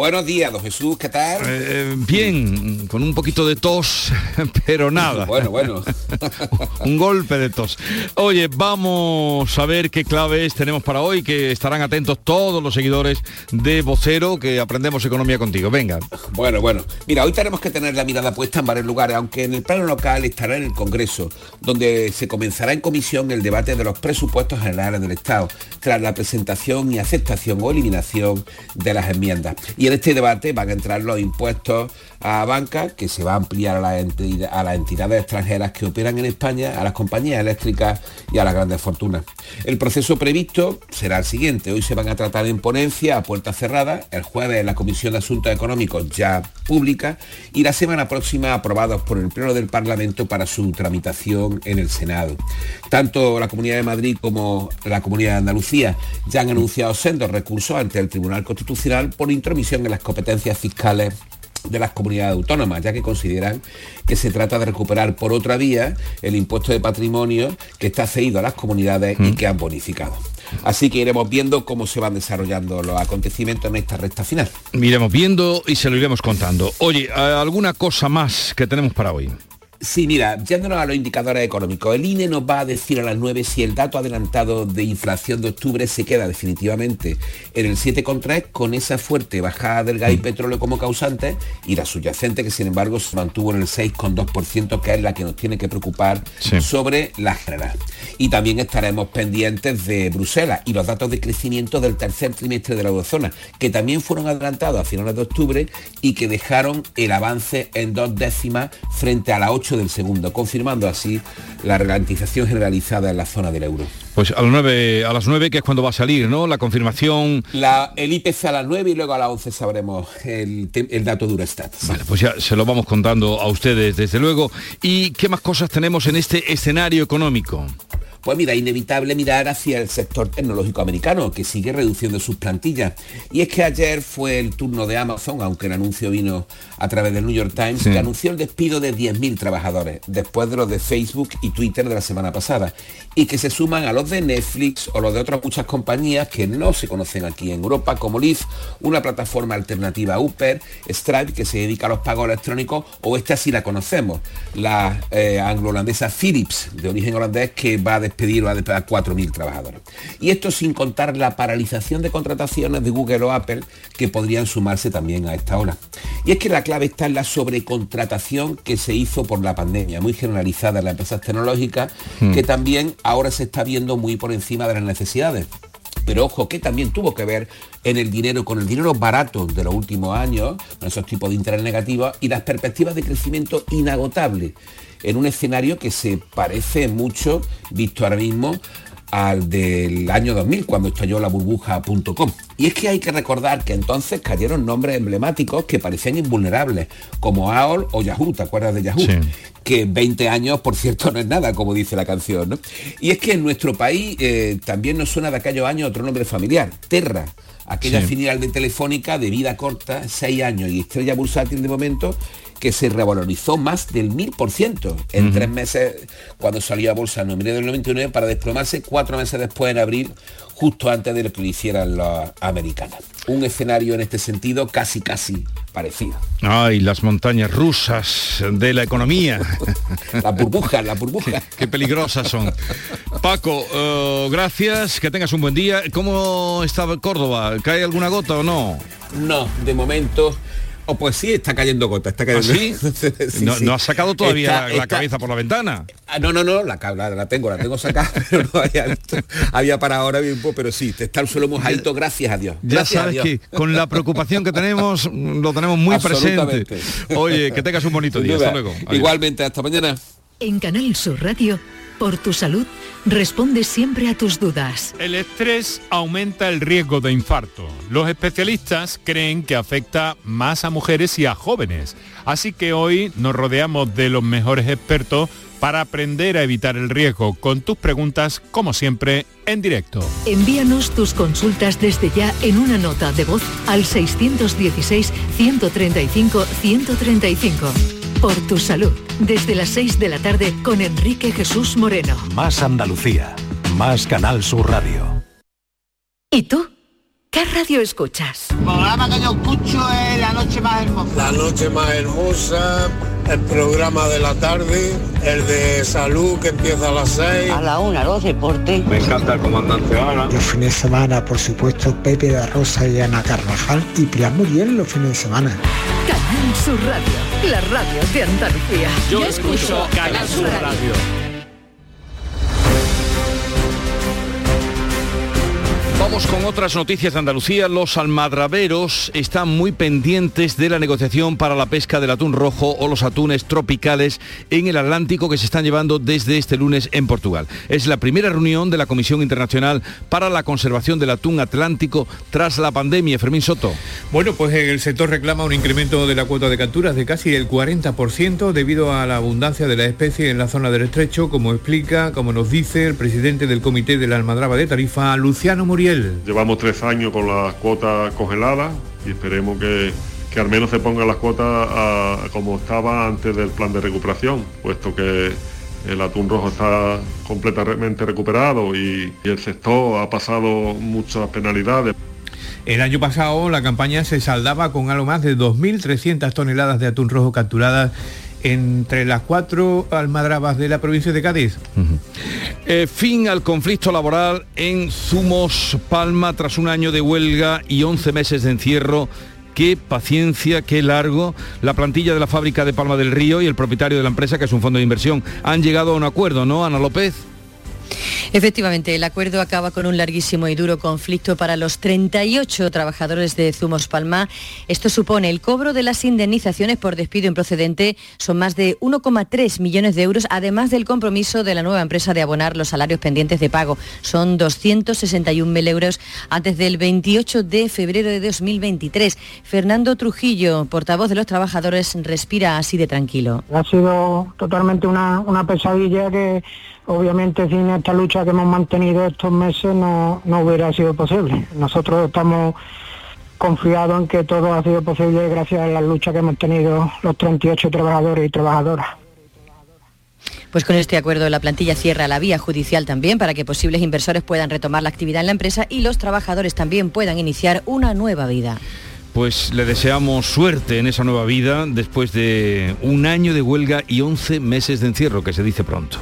Buenos días, don Jesús, ¿qué tal? Eh, bien, con un poquito de tos, pero nada. bueno, bueno. un golpe de tos. Oye, vamos a ver qué claves tenemos para hoy, que estarán atentos todos los seguidores de Vocero, que aprendemos economía contigo. Venga. Bueno, bueno. Mira, hoy tenemos que tener la mirada puesta en varios lugares, aunque en el plano local estará en el Congreso, donde se comenzará en comisión el debate de los presupuestos generales del Estado, tras la presentación y aceptación o eliminación de las enmiendas. Y en este debate van a entrar los impuestos a banca, que se va a ampliar a, las entidades extranjeras que operan en España, a las compañías eléctricas y a las grandes fortunas. El proceso previsto será el siguiente. Hoy se van a tratar en ponencia a puertas cerradas, el jueves en la Comisión de Asuntos Económicos ya pública y la semana próxima aprobados por el Pleno del Parlamento para su tramitación en el Senado. Tanto la Comunidad de Madrid como la Comunidad de Andalucía ya han anunciado sendos recursos ante el Tribunal Constitucional por intromisión en las competencias fiscales de las comunidades autónomas, ya que consideran que se trata de recuperar por otra vía el impuesto de patrimonio que está cedido a las comunidades y mm. que han bonificado. Así que iremos viendo cómo se van desarrollando los acontecimientos en esta recta final. Iremos viendo y se lo iremos contando. Oye, ¿alguna cosa más que tenemos para hoy? Sí, mira, yéndonos a los indicadores económicos, el INE nos va a decir a las 9 si el dato adelantado de inflación de octubre se queda definitivamente en el 7,3 con esa fuerte bajada del gas y mm. petróleo como causante y la subyacente que sin embargo se mantuvo en el 6,2% que es la que nos tiene que preocupar sobre la general. Y también estaremos pendientes de Bruselas y los datos de crecimiento del tercer trimestre de la eurozona, que también fueron adelantados a finales de octubre y que dejaron el avance en dos décimas frente a la 8 del segundo, confirmando así la ralentización generalizada en la zona del euro. Pues a las 9, a las 9 que es cuando va a salir, ¿no? La confirmación. La, el IPC a las 9 y luego a las 11 sabremos el, el dato Durastat. Vale, pues ya se lo vamos contando a ustedes desde luego. ¿Y qué más cosas tenemos en este escenario económico? Pues mira, inevitable mirar hacia el sector tecnológico americano, que sigue reduciendo sus plantillas. Y es que ayer fue el turno de Amazon, aunque el anuncio vino a través del New York Times, que anunció el despido de 10.000 trabajadores, después de los de Facebook y Twitter de la semana pasada, y que se suman a los de Netflix o los de otras muchas compañías que no se conocen aquí en Europa, como Lyft, una plataforma alternativa a Uber, Stripe, que se dedica a los pagos electrónicos, o esta sí la conocemos, la eh, anglo-holandesa Philips, de origen holandés, que va a despedir o a despedir a 4.000 trabajadores. Y esto sin contar la paralización de contrataciones de Google o Apple que podrían sumarse también a esta hora. Y es que la clave está en la sobrecontratación que se hizo por la pandemia, muy generalizada en las empresas tecnológicas, hmm. que también ahora se está viendo muy por encima de las necesidades pero ojo que también tuvo que ver en el dinero, con el dinero barato de los últimos años, con esos tipos de interés negativos y las perspectivas de crecimiento inagotable en un escenario que se parece mucho, visto ahora mismo, al del año 2000, cuando estalló la burbuja.com. Y es que hay que recordar que entonces cayeron nombres emblemáticos que parecían invulnerables, como AOL o Yahoo, ¿te acuerdas de Yahoo? Que 20 años, por cierto, no es nada, como dice la canción. ¿no? Y es que en nuestro país eh, también nos suena de aquellos años otro nombre familiar, Terra aquella filial de Telefónica de vida corta, 6 años y estrella bursátil de momento, que se revalorizó más del 1000% en tres meses cuando salió a bolsa en noviembre del 99 para desplomarse cuatro meses después en abril, justo antes de lo que lo hicieran las americanas. Un escenario en este sentido casi casi parecido. Ay, las montañas rusas de la economía. la burbuja, la burbuja. Qué peligrosas son. Paco, eh, gracias, que tengas un buen día. ¿Cómo está Córdoba? ¿Cae alguna gota o no? No, de momento Oh, pues sí, está cayendo gota, está cayendo. ¿Ah, no, ha sacado todavía la cabeza por la ventana. Ah, no, no, no, la, la, la tengo, la tengo sacada, pero no había, para ahora mismo, pero sí, está el suelo mojadito, gracias a Dios. ya sabes que con la preocupación que tenemos, lo tenemos muy presente. Oye, que tengas un bonito día. Hasta luego. Igualmente, hasta mañana. En Canal Sur Radio por tu salud, responde siempre a tus dudas. El estrés aumenta el riesgo de infarto. Los especialistas creen que afecta más a mujeres y a jóvenes. Así que hoy nos rodeamos de los mejores expertos para aprender a evitar el riesgo con tus preguntas, como siempre, en directo. Envíanos tus consultas desde ya en una nota de voz al 616-135-135 por tu salud. Desde las 6 de la tarde con Enrique Jesús Moreno. Más Andalucía. Más Canal Sur Radio. ¿Y tú? ¿Qué radio escuchas? El programa que yo escucho es La Noche Más Hermosa. La Noche Más Hermosa, el programa de la tarde, el de salud que empieza a las 6. A la 1, los deportes. Me encanta el comandante Ana. Los fines de semana, por supuesto, Pepe de Rosa y Ana Carvajal y Pilar Muriel los fines de semana. Sur Radio, la radio de Andalucía. Yo, escucho Canal Sur radio. Vamos con otras noticias de Andalucía. Los almadraberos están muy pendientes de la negociación para la pesca del atún rojo o los atunes tropicales en el Atlántico que se están llevando desde este lunes en Portugal. Es la primera reunión de la Comisión Internacional para la Conservación del Atún Atlántico tras la pandemia. Fermín Soto. Bueno, pues el sector reclama un incremento de la cuota de capturas de casi el 40% debido a la abundancia de la especie en la zona del estrecho, como explica, como nos dice el presidente del Comité de la Almadraba de Tarifa, Luciano Muriel. Llevamos tres años con las cuotas congeladas y esperemos que, al menos se pongan las cuotas como estaba antes del plan de recuperación, puesto que el atún rojo está completamente recuperado y, y el sector ha pasado muchas penalidades. El año pasado la campaña se saldaba con algo más de 2.300 toneladas de atún rojo capturadas entre las cuatro almadrabas de la provincia de Cádiz. Eh, fin al conflicto laboral en Zumos Palma tras un año de huelga y 11 meses de encierro qué paciencia, qué largo. La plantilla de la fábrica de Palma del Río y el propietario de la empresa, que es un fondo de inversión, han llegado a un acuerdo, ¿no, Ana López? Efectivamente, el acuerdo acaba con un larguísimo y duro conflicto para los 38 trabajadores de Zumos Palma. Esto supone el cobro de las indemnizaciones por despido improcedente. Son más de 1,3 millones de euros, además del compromiso de la nueva empresa de abonar los salarios pendientes de pago. Son 261.000 euros antes del 28 de febrero de 2023. Fernando Trujillo, portavoz de los trabajadores, respira así de tranquilo. Ha sido totalmente una, una pesadilla que obviamente sin esta lucha que hemos mantenido estos meses no, no hubiera sido posible. Nosotros estamos confiados en que todo ha sido posible gracias a la lucha que hemos tenido los 38 trabajadores y trabajadoras. Pues con este acuerdo la plantilla cierra la vía judicial también para que posibles inversores puedan retomar la actividad en la empresa y los trabajadores también puedan iniciar una nueva vida pues le deseamos suerte en esa nueva vida después de un año de huelga y 11 meses de encierro, que se dice pronto.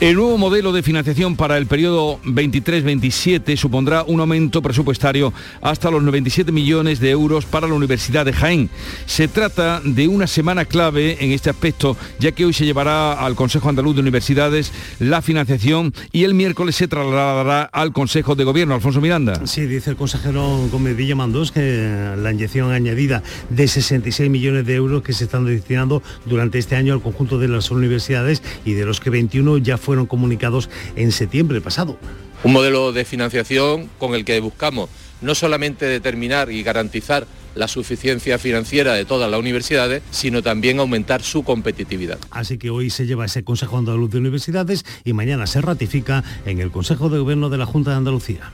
El nuevo modelo de financiación para el periodo 23-27 supondrá un aumento presupuestario hasta los 97 millones de euros para la Universidad de Jaén. Se trata de una semana clave en este aspecto, ya que hoy se llevará al Consejo Andaluz de Universidades la financiación y el miércoles se trasladará al Consejo de Gobierno. Alfonso Miranda. Sí, dice el consejero Gómez Villamandós que la añadida de 66 millones de euros que se están destinando durante este año al conjunto de las universidades y de los que 21 ya fueron comunicados en septiembre pasado. Un modelo de financiación con el que buscamos no solamente determinar y garantizar la suficiencia financiera de todas las universidades, sino también aumentar su competitividad. Así que hoy se lleva ese Consejo Andaluz de Universidades y mañana se ratifica en el Consejo de Gobierno de la Junta de Andalucía.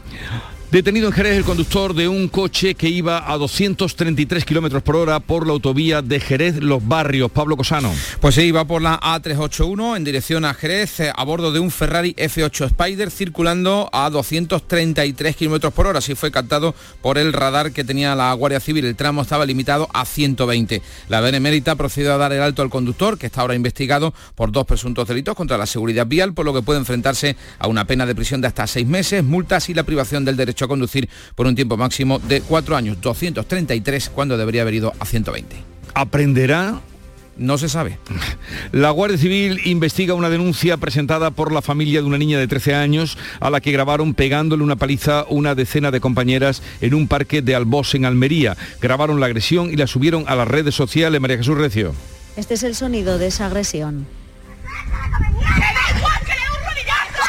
Detenido en Jerez el conductor de un coche que iba a 233 kilómetros por hora por la autovía de Jerez Los Barrios. Pablo Cosano. Pues se iba por la A381 en dirección a Jerez eh, a bordo de un Ferrari F8 Spider circulando a 233 kilómetros por hora. Así fue captado por el radar que tenía la Guardia Civil. El tramo estaba limitado a 120. La Benemérita procedió a dar el alto al conductor, que está ahora investigado por dos presuntos delitos contra la seguridad vial, por lo que puede enfrentarse a una pena de prisión de hasta seis meses, multas y la privación del derecho a conducir por un tiempo máximo de cuatro años, 233 cuando debería haber ido a 120. ¿Aprenderá no se sabe. La Guardia Civil investiga una denuncia presentada por la familia de una niña de 13 años a la que grabaron pegándole una paliza una decena de compañeras en un parque de Albos en Almería. Grabaron la agresión y la subieron a las redes sociales. María Jesús Recio. Este es el sonido de esa agresión.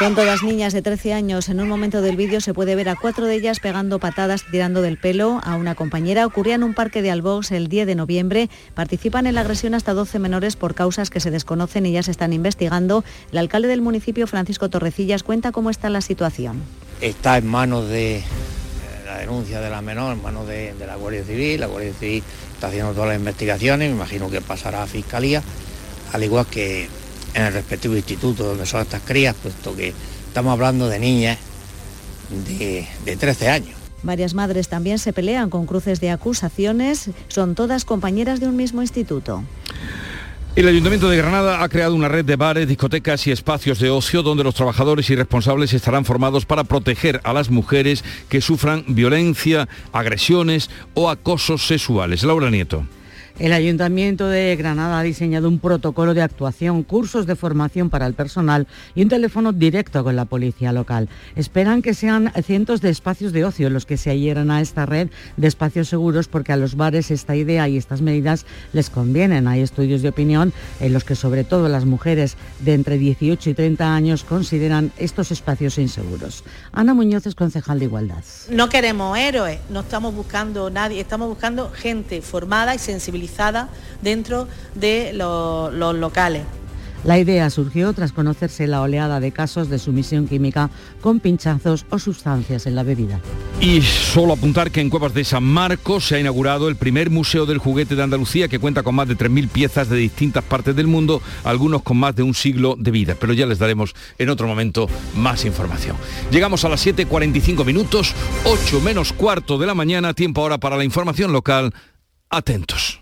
Son todas niñas de 13 años. En un momento del vídeo se puede ver a cuatro de ellas pegando patadas, tirando del pelo a una compañera. Ocurría en un parque de Albox el 10 de noviembre. Participan en la agresión hasta 12 menores por causas que se desconocen y ya se están investigando. El alcalde del municipio, Francisco Torrecillas, cuenta cómo está la situación. Está en manos de eh, la denuncia de la menor, en manos de, la Guardia Civil. La Guardia Civil está haciendo todas las investigaciones. Me imagino que pasará a Fiscalía, al igual que en el respectivo instituto donde son estas crías, puesto que estamos hablando de niñas de, 13 años. Varias madres también se pelean con cruces de acusaciones, son todas compañeras de un mismo instituto. El Ayuntamiento de Granada ha creado una red de bares, discotecas y espacios de ocio donde los trabajadores y responsables estarán formados para proteger a las mujeres que sufran violencia, agresiones o acosos sexuales. Laura Nieto. El Ayuntamiento de Granada ha diseñado un protocolo de actuación, cursos de formación para el personal y un teléfono directo con la policía local. Esperan que sean cientos de espacios de ocio los que se adhieran a esta red de espacios seguros porque a los bares esta idea y estas medidas les convienen. Hay estudios de opinión en los que sobre todo las mujeres de entre 18 y 30 años consideran estos espacios inseguros. Ana Muñoz es concejal de Igualdad. No queremos héroes, no estamos buscando nadie, estamos buscando gente formada y sensibilizada dentro de los, los locales. La idea surgió tras conocerse la oleada de casos de sumisión química con pinchazos o sustancias en la bebida. Y solo apuntar que en Cuevas de San Marcos se ha inaugurado el primer Museo del Juguete de Andalucía que cuenta con más de 3.000 piezas de distintas partes del mundo, algunos con más de un siglo de vida. Pero ya les daremos en otro momento más información. Llegamos a las 7.45 minutos, 8 menos cuarto de la mañana, tiempo ahora para la información local. Atentos.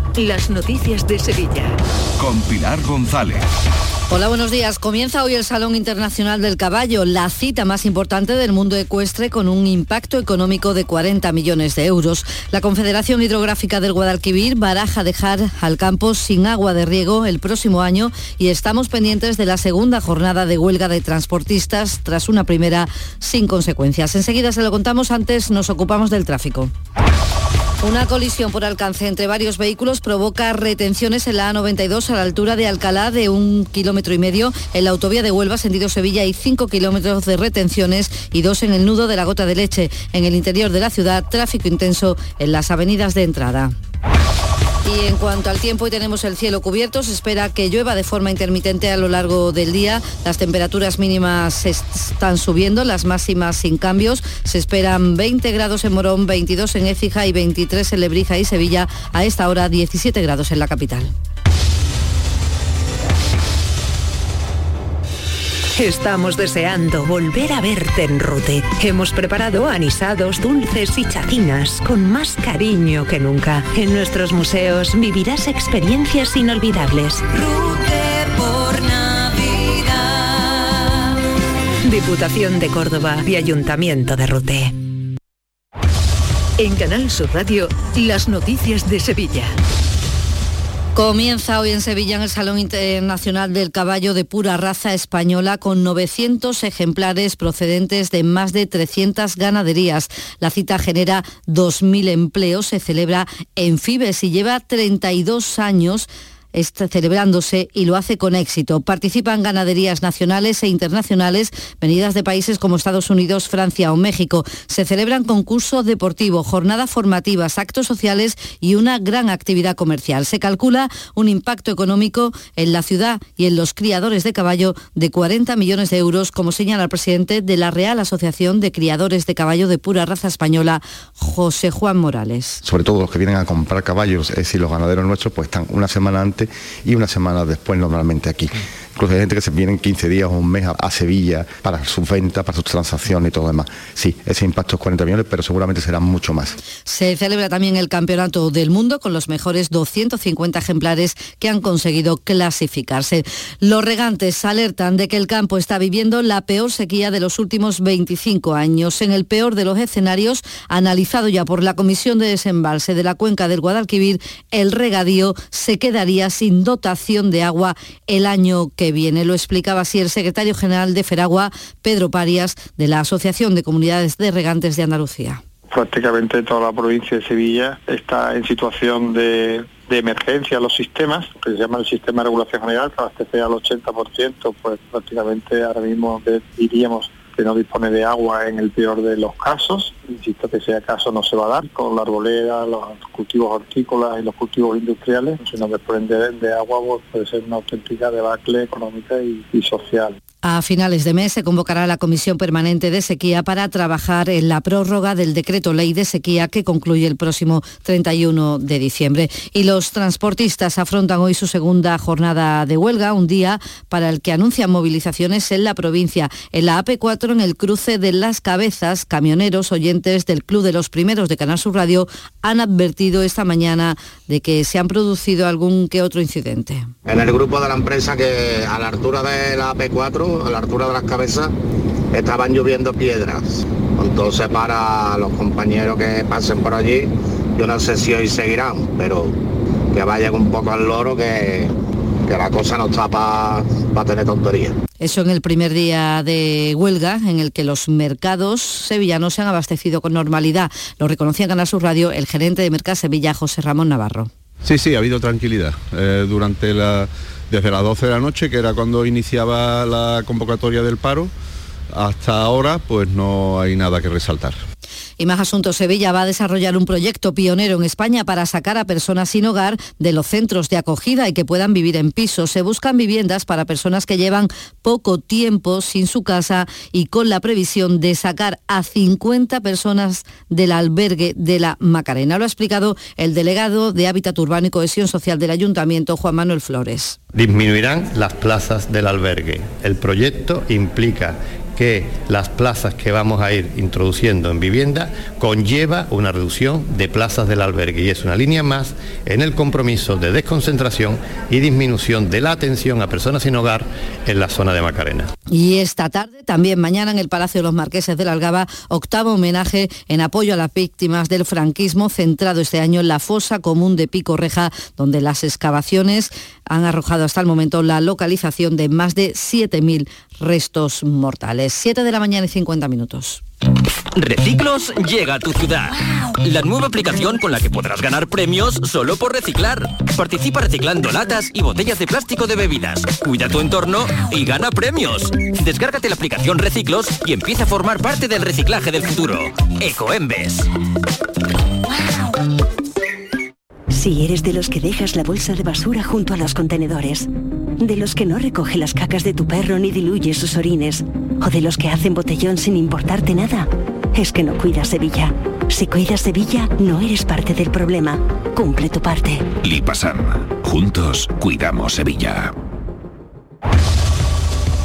las noticias de Sevilla. Con Pilar González. Hola, buenos días. Comienza hoy el Salón Internacional del Caballo, la cita más importante del mundo ecuestre con un impacto económico de 40 millones de euros. La Confederación Hidrográfica del Guadalquivir baraja dejar al campo sin agua de riego el próximo año y estamos pendientes de la segunda jornada de huelga de transportistas tras una primera sin consecuencias. Enseguida se lo contamos, antes nos ocupamos del tráfico. Una colisión por alcance entre varios vehículos provoca retenciones en la A92 a la altura de Alcalá de un kilómetro y medio. En la autovía de Huelva, sentido Sevilla, hay cinco kilómetros de retenciones y dos en el nudo de la gota de leche. En el interior de la ciudad, tráfico intenso en las avenidas de entrada. Y en cuanto al tiempo, hoy tenemos el cielo cubierto. Se espera que llueva de forma intermitente a lo largo del día. Las temperaturas mínimas están subiendo, las máximas sin cambios. Se esperan 20 grados en Morón, 22 en Écija y 23 en Lebrija y Sevilla. A esta hora 17 grados en la capital. Estamos deseando volver a verte en Rute. Hemos preparado anisados, dulces y chacinas con más cariño que nunca. En nuestros museos vivirás experiencias inolvidables. Rute por Navidad. Diputación de Córdoba y Ayuntamiento de Rute. En Canal Sur Radio, las noticias de Sevilla. Comienza hoy en Sevilla en el Salón Internacional del Caballo de pura raza española con 900 ejemplares procedentes de más de 300 ganaderías. La cita genera 2.000 empleos, se celebra en Fibes y lleva 32 años está celebrándose y lo hace con éxito. Participan ganaderías nacionales e internacionales venidas de países como Estados Unidos, Francia o México. Se celebran concursos deportivos, jornadas formativas, actos sociales y una gran actividad comercial. Se calcula un impacto económico en la ciudad y en los criadores de caballo de 40 millones de euros, como señala el presidente de la Real Asociación de Criadores de Caballo de Pura Raza Española, José Juan Morales. Sobre todo los que vienen a comprar caballos, es decir, los ganaderos nuestros, pues están una semana antes y una semana después normalmente aquí. Incluso hay gente que se vienen 15 días o un mes a, Sevilla para sus ventas, para sus transacciones y todo demás. Sí, ese impacto es 40 millones, pero seguramente será mucho más. Se celebra también el Campeonato del Mundo con los mejores 250 ejemplares que han conseguido clasificarse. Los regantes alertan de que el campo está viviendo la peor sequía de los últimos 25 años. En el peor de los escenarios, analizado ya por la Comisión de Desembalse de la Cuenca del Guadalquivir, el regadío se quedaría sin dotación de agua el año que viene. Lo explicaba así el secretario general de Feragua, Pedro Parias, de la Asociación de Comunidades de Regantes de Andalucía. Prácticamente toda la provincia de Sevilla está en situación de, emergencia los sistemas, que se llama el sistema de regulación general, que abastece al 80%, pues prácticamente ahora mismo diríamos que no dispone de agua en el peor de los casos. Insisto que ese caso no se va a dar con la arboleda, los cultivos hortícolas y los cultivos industriales. Si no desprende de agua pues puede ser una auténtica debacle económica y social. A finales de mes se convocará la Comisión Permanente de Sequía para trabajar en la prórroga del decreto ley de sequía que concluye el próximo 31 de diciembre. Y los transportistas afrontan hoy su segunda jornada de huelga, un día para el que anuncian movilizaciones en la provincia. En la AP4, en el cruce de Las Cabezas, camioneros oyentes del Club de los Primeros de Canal Sur Radio han advertido esta mañana de que se han producido algún que otro incidente. En el grupo de la empresa que a la altura de la AP4 a la altura de las cabezas, estaban lloviendo piedras. Entonces para los compañeros que pasen por allí, yo no sé si hoy seguirán, pero que vayan un poco al loro que, que la cosa no está para tener tonterías. Eso en el primer día de huelga, en el que los mercados sevillanos se han abastecido con normalidad. Lo reconocía en Canal Sur Radio el gerente de Mercado Sevilla, José Ramón Navarro. Sí, sí, ha habido tranquilidad. Eh, durante la, desde las 12 de la noche, que era cuando iniciaba la convocatoria del paro, hasta ahora, pues no hay nada que resaltar. Y más asuntos, Sevilla va a desarrollar un proyecto pionero en España para sacar a personas sin hogar de los centros de acogida y que puedan vivir en pisos. Se buscan viviendas para personas que llevan poco tiempo sin su casa y con la previsión de sacar a 50 personas del albergue de la Macarena. Lo ha explicado el delegado de Hábitat Urbano y Cohesión Social del Ayuntamiento, Juan Manuel Flores. Disminuirán las plazas del albergue. El proyecto implica que las plazas que vamos a ir introduciendo en vivienda conlleva una reducción de plazas del albergue y es una línea más en el compromiso de desconcentración y disminución de la atención a personas sin hogar en la zona de Macarena. Y esta tarde, también mañana en el Palacio de los Marqueses de la Algaba, octavo homenaje en apoyo a las víctimas del franquismo, centrado este año en la fosa común de Pico Reja, donde las excavaciones han arrojado hasta el momento la localización de más de 7.000 restos mortales. 7 de la mañana y 50 minutos. Reciclos llega a tu ciudad. La nueva aplicación con la que podrás ganar premios solo por reciclar. Participa reciclando latas y botellas de plástico de bebidas. Cuida tu entorno y gana premios. Descárgate la aplicación Reciclos y empieza a formar parte del reciclaje del futuro. Ecoembes. Si eres de los que dejas la bolsa de basura junto a los contenedores, de los que no recoge las cacas de tu perro ni diluye sus orines, o de los que hacen botellón sin importarte nada, es que no cuidas Sevilla. Si cuidas Sevilla, no eres parte del problema. Cumple tu parte. Lipasam. Juntos cuidamos Sevilla.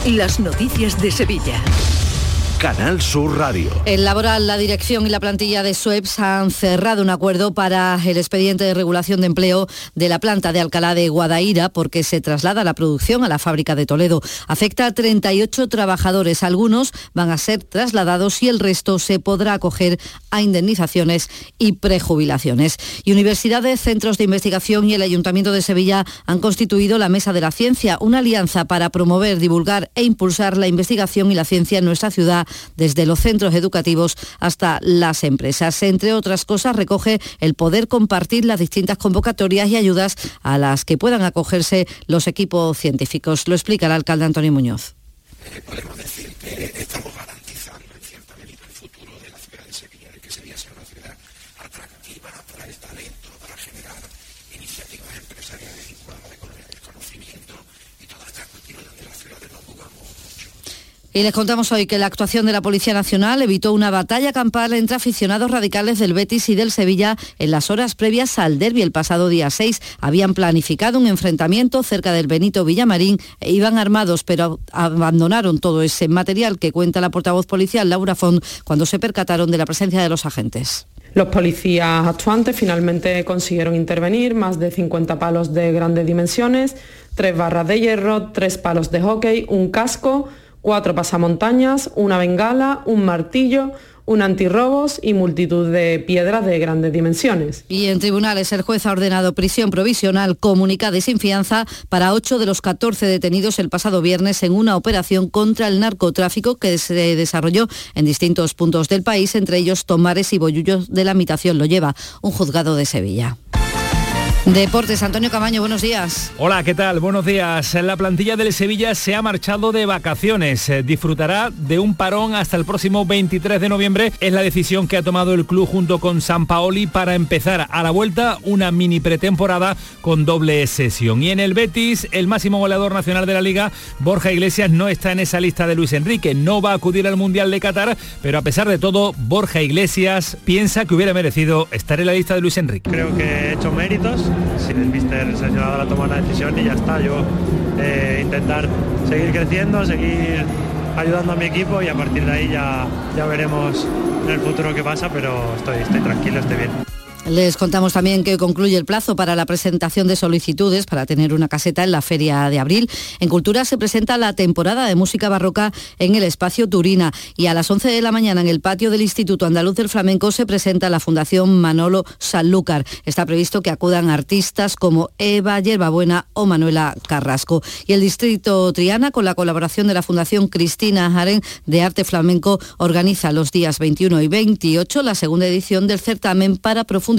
Las noticias de Sevilla. Canal Sur Radio. El laboral, la dirección y la plantilla de SUEPS han cerrado un acuerdo para el expediente de regulación de empleo de la planta de Alcalá de Guadaira porque se traslada la producción a la fábrica de Toledo. Afecta a 38 trabajadores. Algunos van a ser trasladados y el resto se podrá acoger a indemnizaciones y prejubilaciones. Y universidades, centros de investigación y el Ayuntamiento de Sevilla han constituido la Mesa de la Ciencia, una alianza para promover, divulgar e impulsar la investigación y la ciencia en nuestra ciudad desde los centros educativos hasta las empresas. Entre otras cosas, recoge el poder compartir las distintas convocatorias y ayudas a las que puedan acogerse los equipos científicos. Lo explica el alcalde Antonio Muñoz. Podemos decir que estamos garantizando en cierta medida el futuro de la ciudad de Sevilla, de que Sevilla sea una ciudad atractiva para el talento, para generar iniciativas empresariales vinculadas a la economía del conocimiento y todas estas cuestiones donde las ciudades nos jugamos mucho. Y les contamos hoy que la actuación de la Policía Nacional evitó una batalla campal entre aficionados radicales del Betis y del Sevilla en las horas previas al derby el pasado día 6. Habían planificado un enfrentamiento cerca del Benito Villamarín e iban armados, pero abandonaron todo ese material que cuenta la portavoz policial Laura Font cuando se percataron de la presencia de los agentes. Los policías actuantes finalmente consiguieron intervenir más de 50 palos de grandes dimensiones, tres barras de hierro, tres palos de hockey, un casco, cuatro pasamontañas, una bengala, un martillo, un antirrobos y multitud de piedras de grandes dimensiones. Y en tribunales el juez ha ordenado prisión provisional comunicada y sin fianza para ocho de los 14 detenidos el pasado viernes en una operación contra el narcotráfico que se desarrolló en distintos puntos del país, entre ellos Tomares y Bollullos de la Mitación. Lo lleva un juzgado de Sevilla. Deportes, Antonio Camaño, buenos días. Hola, ¿qué tal? Buenos días. La plantilla del Sevilla se ha marchado de vacaciones. Eh, Disfrutará de un parón hasta el próximo 23 de noviembre. Es la decisión que ha tomado el club junto con San Paoli para empezar a la vuelta una mini pretemporada con doble sesión. Y en el Betis, el máximo goleador nacional de la liga, Borja Iglesias, no está en esa lista de Luis Enrique. No va a acudir al Mundial de Qatar, pero a pesar de todo, Borja Iglesias piensa que hubiera merecido estar en la lista de Luis Enrique. Creo que he hecho méritos si el míster seleccionador ha tomado la decisión y ya está. Yo eh, intentar seguir creciendo, seguir ayudando a mi equipo y a partir de ahí ya, ya veremos en el futuro qué pasa, pero estoy, estoy tranquilo, estoy bien. Les contamos también que concluye el plazo para la presentación de solicitudes para tener una caseta en la feria de abril. En Cultura se presenta la temporada de música barroca en el espacio Turina y a las 11 de la mañana en el patio del Instituto Andaluz del Flamenco se presenta la Fundación Manolo Sanlúcar. Está previsto que acudan artistas como Eva Yerbabuena o Manuela Carrasco. Y el Distrito Triana, con la colaboración de la Fundación Cristina Jaren de Arte Flamenco, organiza los días 21 y 28 la segunda edición del certamen para profundizar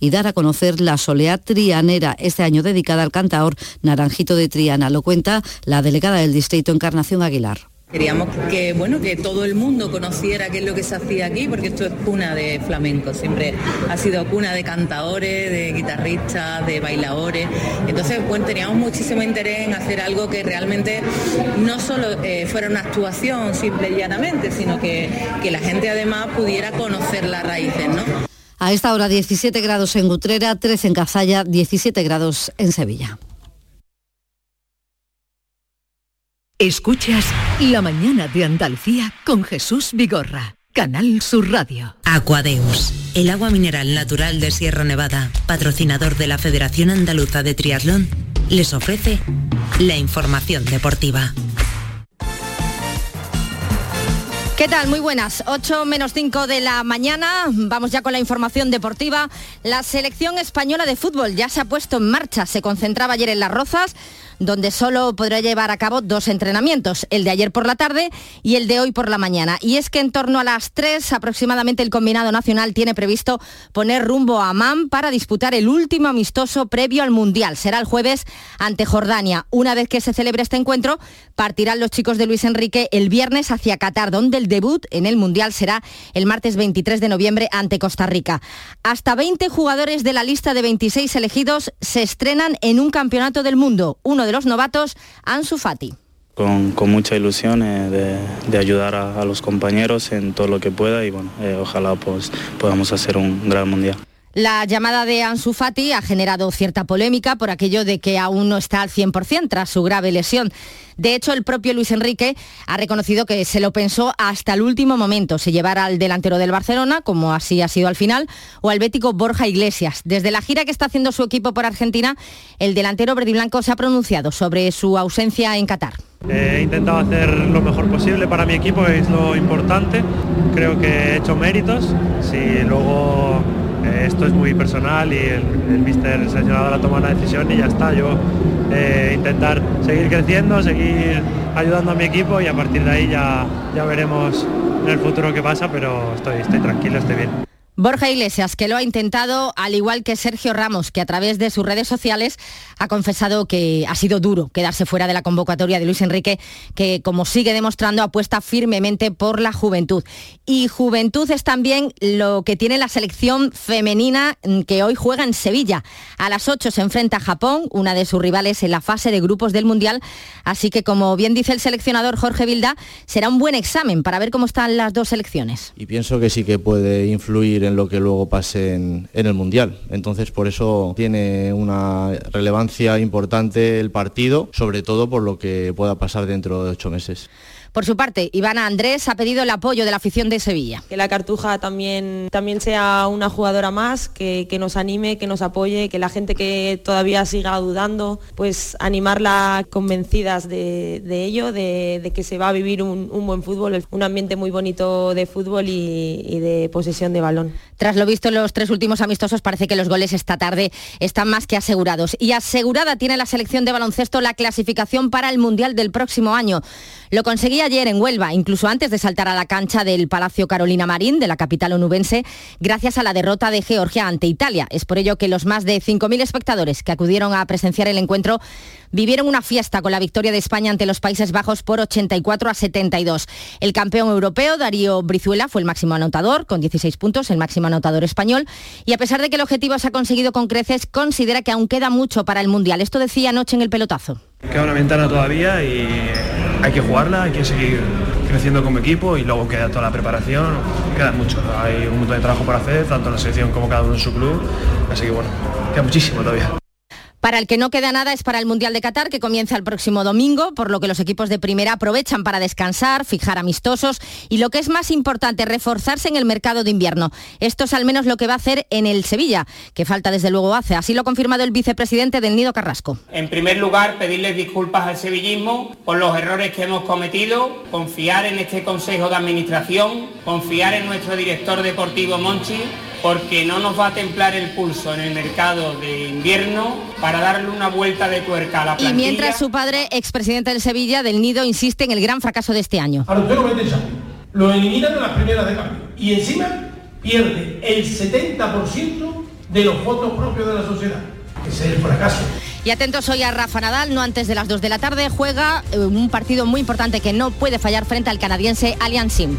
y dar a conocer la soleá trianera, este año dedicada al cantaor Naranjito de Triana. Lo cuenta la delegada del distrito Encarnación Aguilar. Queríamos que bueno que todo el mundo conociera qué es lo que se hacía aquí, porque esto es cuna de flamenco, siempre ha sido cuna de cantadores, de guitarristas, de bailadores. Entonces, bueno, teníamos muchísimo interés en hacer algo que realmente no solo eh, fuera una actuación simple y llanamente, sino que, que la gente además pudiera conocer las raíces, ¿no? A esta hora 17 grados en Utrera, 13 en Cazalla, 17 grados en Sevilla. Escuchas La mañana de Andalucía con Jesús Vigorra, Canal Sur Radio. Aquadeus, el agua mineral natural de Sierra Nevada, patrocinador de la Federación Andaluza de Triatlón, les ofrece la información deportiva. ¿Qué tal? Muy buenas. 8 menos 5 de la mañana. Vamos ya con la información deportiva. La selección española de fútbol ya se ha puesto en marcha. Se concentraba ayer en Las Rozas donde solo podrá llevar a cabo dos entrenamientos, el de ayer por la tarde y el de hoy por la mañana. Y es que en torno a las 3 aproximadamente el combinado nacional tiene previsto poner rumbo a Amman para disputar el último amistoso previo al Mundial. Será el jueves ante Jordania. Una vez que se celebre este encuentro, partirán los chicos de Luis Enrique el viernes hacia Qatar, donde el debut en el Mundial será el martes 23 de noviembre ante Costa Rica. Hasta 20 jugadores de la lista de 26 elegidos se estrenan en un campeonato del mundo. Uno de los novatos, Ansu Fati. Con, mucha ilusión eh, de, ayudar a, los compañeros en todo lo que pueda y bueno, eh, ojalá pues, podamos hacer un gran mundial. La llamada de Ansu Fati ha generado cierta polémica por aquello de que aún no está al 100% tras su grave lesión. De hecho, el propio Luis Enrique ha reconocido que se lo pensó hasta el último momento, si llevar al delantero del Barcelona, como así ha sido al final, o al bético Borja Iglesias. Desde la gira que está haciendo su equipo por Argentina, el delantero verdiblanco se ha pronunciado sobre su ausencia en Qatar. He intentado hacer lo mejor posible para mi equipo, es lo importante. Creo que he hecho méritos. Si luego esto es muy personal y el, el mister señalado la toma una decisión y ya está. Yo eh, intentar seguir creciendo, seguir ayudando a mi equipo y a partir de ahí ya, ya veremos en el futuro qué pasa, pero estoy, estoy tranquilo, estoy bien. Borja Iglesias, que lo ha intentado, al igual que Sergio Ramos, que a través de sus redes sociales ha confesado que ha sido duro quedarse fuera de la convocatoria de Luis Enrique, que como sigue demostrando apuesta firmemente por la juventud. Y juventud es también lo que tiene la selección femenina mm, que hoy juega en Sevilla. A las 8 se enfrenta a Japón, una de sus rivales en la fase de grupos del Mundial. Así que, como bien dice el seleccionador Jorge Vilda, será un buen examen para ver cómo están las dos selecciones. Y pienso que sí que puede influir en lo que luego pase en, el Mundial. Entonces por eso tiene una relevancia importante el partido, sobre todo por lo que pueda pasar dentro de ocho meses. Por su parte, Ivana Andrés ha pedido el apoyo de la afición de Sevilla. Que la Cartuja también, también sea una jugadora más, que, nos anime, que nos apoye, que la gente que todavía siga dudando, pues animarla convencidas de, ello, de, que se va a vivir un, buen fútbol, un ambiente muy bonito de fútbol y, y de posesión de balón. Tras lo visto en los tres últimos amistosos, parece que los goles esta tarde están más que asegurados. Y asegurada tiene la selección de baloncesto la clasificación para el Mundial del próximo año. Lo conseguía ayer en Huelva, incluso antes de saltar a la cancha del Palacio Carolina Marín, de la capital onubense, gracias a la derrota de Georgia ante Italia. Es por ello que los más de 5.000 espectadores que acudieron a presenciar el encuentro vivieron una fiesta con la victoria de España ante los Países Bajos por 84 a 72. El campeón europeo, Darío Brizuela, fue el máximo anotador, con 16 puntos, el máximo anotador español, y a pesar de que el objetivo se ha conseguido con creces, considera que aún queda mucho para el Mundial. Esto decía anoche en el pelotazo. Queda una ventana todavía y hay que jugarla, hay que seguir creciendo como equipo y luego queda toda la preparación, queda mucho, hay un montón de trabajo por hacer, tanto en la selección como cada uno en su club, así que bueno, queda muchísimo todavía. Para el que no queda nada es para el Mundial de Qatar, que comienza el próximo domingo, por lo que los equipos de primera aprovechan para descansar, fijar amistosos y lo que es más importante, reforzarse en el mercado de invierno. Esto es al menos lo que va a hacer en el Sevilla, que falta desde luego hace. Así lo ha confirmado el vicepresidente del Nido Carrasco. En primer lugar, pedirles disculpas al sevillismo por los errores que hemos cometido, confiar en este Consejo de Administración, confiar en nuestro director deportivo Monchi porque no nos va a templar el pulso en el mercado de invierno para darle una vuelta de tuerca a la plantilla. Y mientras su padre, expresidente del Sevilla, del Nido, insiste en el gran fracaso de este año. Ahora usted lo mete. Lo eliminan en las primeras de cambio. Y encima pierde el 70% de los votos propios de la sociedad. Ese es el fracaso. Y atentos hoy a Rafa Nadal, no antes de las 2 de la tarde, juega eh, un partido muy importante que no puede fallar frente al canadiense Allianz Sim.